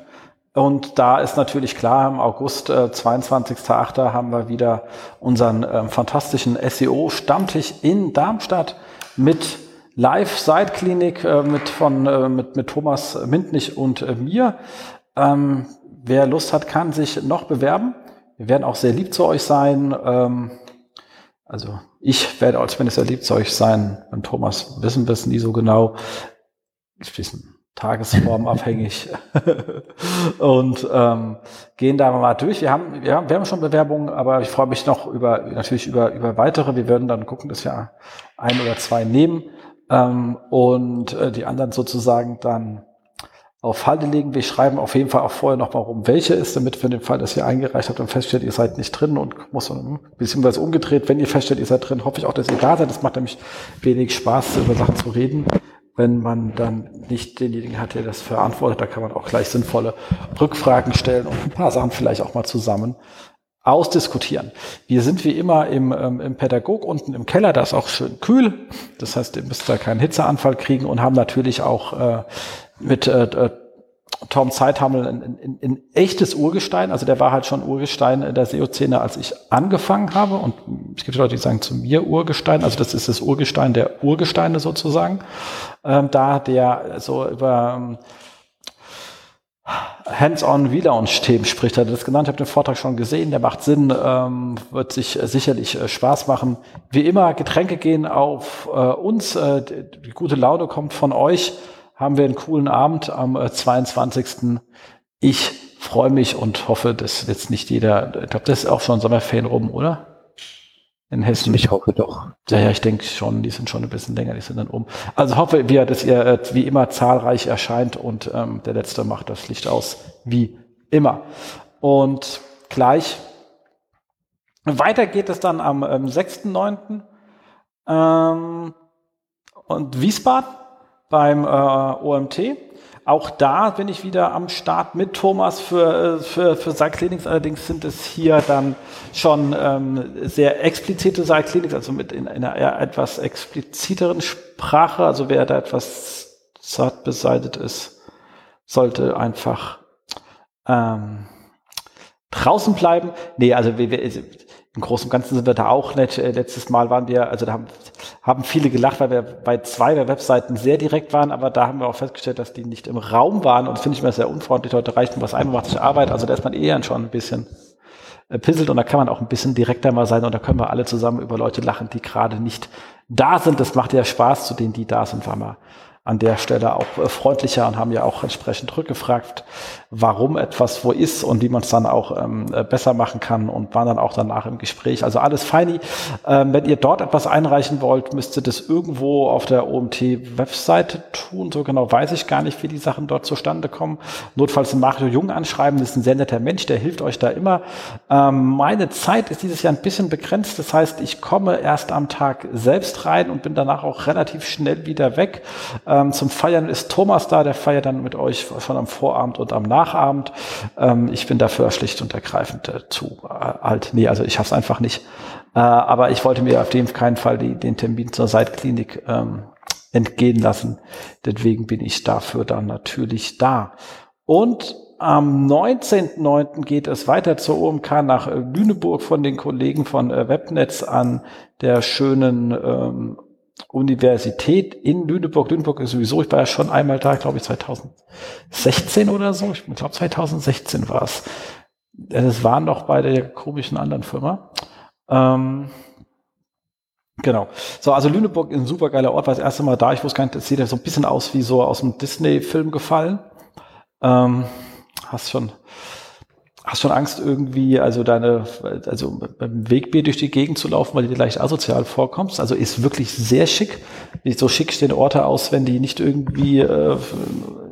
Und da ist natürlich klar, im August äh, 22.8. haben wir wieder unseren äh, fantastischen SEO-Stammtisch in Darmstadt mit Live-Side-Klinik äh, mit, von, äh, mit, mit Thomas Mintnich und äh, mir. Ähm, wer Lust hat, kann sich noch bewerben. Wir werden auch sehr lieb zu euch sein. Ähm, also ich werde als Minister Liebzeug sein. Beim Thomas wissen wir es nie so genau. Ist ein bisschen tagesformabhängig. *laughs* und ähm, gehen da mal durch. Wir haben, wir haben, wir haben schon Bewerbungen, aber ich freue mich noch über natürlich über, über weitere. Wir werden dann gucken, dass wir ein oder zwei nehmen. ähm, und äh, die anderen sozusagen dann auf Halde legen. Wir schreiben auf jeden Fall auch vorher nochmal rum, welche ist, damit für den Fall, dass ihr eingereicht habt und feststellt, ihr seid nicht drin und muss beziehungsweise umgedreht, wenn ihr feststellt, ihr seid drin, hoffe ich auch, dass ihr da seid. Das macht nämlich wenig Spaß, über Sachen zu reden, wenn man dann nicht denjenigen hat, der das verantwortet. Da kann man auch gleich sinnvolle Rückfragen stellen und ein paar Sachen vielleicht auch mal zusammen ausdiskutieren. Wir sind wie immer im, ähm, im Pädagog unten im Keller, da ist auch schön kühl. Das heißt, ihr müsst da keinen Hitzeanfall kriegen und haben natürlich auch äh, mit äh, äh Tom Zeithammel ein, ein, ein, echtes Urgestein. Also der war halt schon Urgestein in der SEO-Szene, als ich angefangen habe. Und es gibt Leute, die sagen zu mir Urgestein. Also das ist das Urgestein der Urgesteine sozusagen. Ähm, da der so über ähm, Hands-on Relaunch-Themen spricht. Er hat das genannt, ich habe den Vortrag schon gesehen, der macht Sinn, ähm, wird sich äh, sicherlich äh, Spaß machen. Wie immer, Getränke gehen auf äh, uns, äh, die, die gute Laune kommt von euch haben wir einen coolen Abend am 22. Äh, ich freue mich und hoffe, dass jetzt nicht jeder, ich glaube, das ist auch schon Sommerferien rum, oder? In Hessen. Ich hoffe doch. Ja, ja, ich denke schon, die sind schon ein bisschen länger, die sind dann um. Also hoffe wir, dass ihr äh, wie immer zahlreich erscheint und ähm, der Letzte macht das Licht aus, wie immer. Und gleich weiter geht es dann am ähm, 6.9. Ähm, und Wiesbaden beim äh, OMT. Auch da bin ich wieder am Start mit Thomas für, äh, für, für Seilkliniks. Allerdings sind es hier dann schon ähm, sehr explizite Seilkliniks, also mit in, in einer eher etwas expliziteren Sprache. Also wer da etwas zart beseitigt ist, sollte einfach ähm, draußen bleiben. Nee, also wir, wir, im Großen und Ganzen sind wir da auch nett. Äh, letztes Mal waren wir, also da haben, haben viele gelacht, weil wir bei zwei der Webseiten sehr direkt waren, aber da haben wir auch festgestellt, dass die nicht im Raum waren und das finde ich mir sehr unfreundlich. Heute reicht was ein, macht sich Arbeit, also da ist man eher schon ein bisschen äh, pisselt und da kann man auch ein bisschen direkter mal sein und da können wir alle zusammen über Leute lachen, die gerade nicht da sind. Das macht ja Spaß zu denen, die da sind, war mal an der Stelle auch äh, freundlicher und haben ja auch entsprechend rückgefragt, warum etwas wo ist und wie man es dann auch ähm, äh, besser machen kann und waren dann auch danach im Gespräch. Also alles feini. Ähm, wenn ihr dort etwas einreichen wollt, müsst ihr das irgendwo auf der OMT-Webseite tun. So genau weiß ich gar nicht, wie die Sachen dort zustande kommen. Notfalls Mario Jung anschreiben, das ist ein sehr netter Mensch, der hilft euch da immer. Ähm, meine Zeit ist dieses Jahr ein bisschen begrenzt. Das heißt, ich komme erst am Tag selbst rein und bin danach auch relativ schnell wieder weg. Ähm, zum Feiern ist Thomas da, der feiert dann mit euch schon am Vorabend und am Nachabend. Ähm, ich bin dafür schlicht und ergreifend äh, zu äh, alt. Nee, also ich schaff's einfach nicht. Äh, aber ich wollte mir auf jeden keinen Fall die, den Termin zur Seitklinik ähm, entgehen lassen. Deswegen bin ich dafür dann natürlich da. Und am 19.09. geht es weiter zur OMK nach Lüneburg von den Kollegen von äh, Webnetz an der schönen ähm, Universität in Lüneburg. Lüneburg ist sowieso, ich war ja schon einmal da, glaube ich, 2016 oder so. Ich glaube, 2016 war es. Es war noch bei der komischen anderen Firma. Ähm, genau. So, also Lüneburg ist ein super geiler Ort, war das erste Mal da. Ich wusste gar nicht, das sieht ja so ein bisschen aus wie so aus einem Disney-Film gefallen. Ähm, hast schon Hast schon Angst irgendwie, also deine, also beim Wegbier durch die Gegend zu laufen, weil du dir leicht asozial vorkommst? Also ist wirklich sehr schick. So schick stehen Orte aus, wenn die nicht irgendwie äh,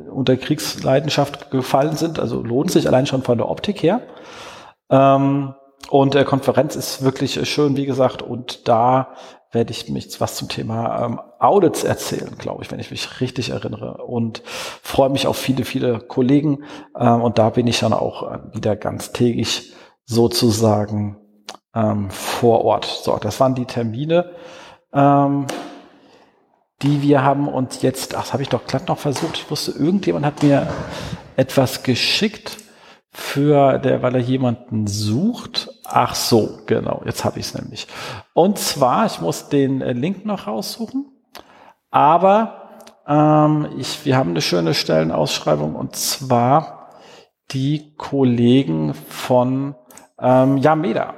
unter Kriegsleidenschaft gefallen sind. Also lohnt sich allein schon von der Optik her. Ähm, und der Konferenz ist wirklich schön, wie gesagt, und da werde ich mich was zum Thema ähm, Audits erzählen, glaube ich, wenn ich mich richtig erinnere. Und freue mich auf viele, viele Kollegen. Ähm, und da bin ich dann auch äh, wieder ganz täglich sozusagen ähm, vor Ort. So, das waren die Termine, ähm, die wir haben. Und jetzt, ach, das habe ich doch glatt noch versucht. Ich wusste, irgendjemand hat mir etwas geschickt für der, weil er jemanden sucht. Ach so, genau, jetzt habe ich es nämlich. Und zwar, ich muss den äh, Link noch raussuchen, aber ähm, ich, wir haben eine schöne Stellenausschreibung und zwar die Kollegen von ähm, Yameda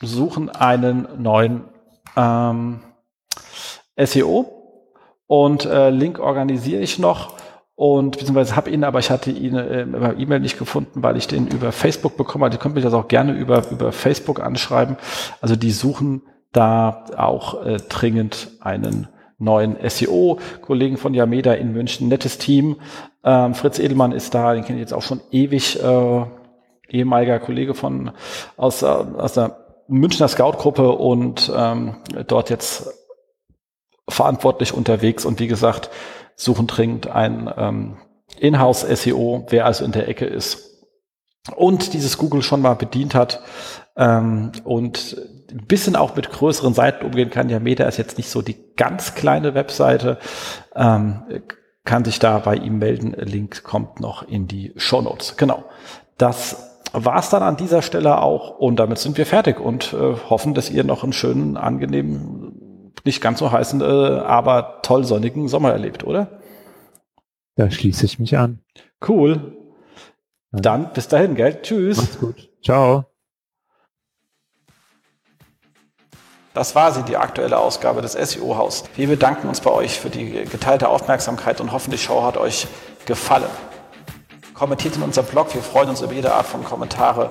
suchen einen neuen ähm, SEO und äh, Link organisiere ich noch und beziehungsweise habe ihn, aber ich hatte ihn äh, über E-Mail nicht gefunden, weil ich den über Facebook bekommen habe. Die könnt mich das auch gerne über, über Facebook anschreiben. Also die suchen da auch äh, dringend einen neuen SEO-Kollegen von Yameda in München. Nettes Team. Ähm, Fritz Edelmann ist da, den kenne ich jetzt auch schon ewig, äh, ehemaliger Kollege von aus, äh, aus der Münchner Scout-Gruppe und ähm, dort jetzt verantwortlich unterwegs und wie gesagt, suchen dringend ein ähm, Inhouse-SEO, wer also in der Ecke ist und dieses Google schon mal bedient hat ähm, und ein bisschen auch mit größeren Seiten umgehen kann. Ja, Meta ist jetzt nicht so die ganz kleine Webseite, ähm, kann sich da bei ihm melden. Link kommt noch in die Show Notes. Genau. Das war's dann an dieser Stelle auch und damit sind wir fertig und äh, hoffen, dass ihr noch einen schönen, angenehmen, nicht ganz so heißen, äh, aber toll sonnigen Sommer erlebt, oder? Da schließe ich mich an. Cool. Dann bis dahin, gell? Tschüss. Macht's gut. Ciao. Das war sie, die aktuelle Ausgabe des SEO-Haus. Wir bedanken uns bei euch für die geteilte Aufmerksamkeit und hoffen, die Show hat euch gefallen. Kommentiert in unserem Blog, wir freuen uns über jede Art von Kommentare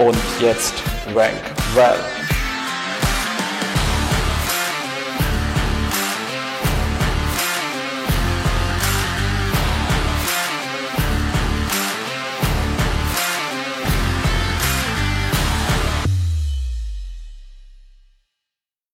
Und jetzt Rank Well.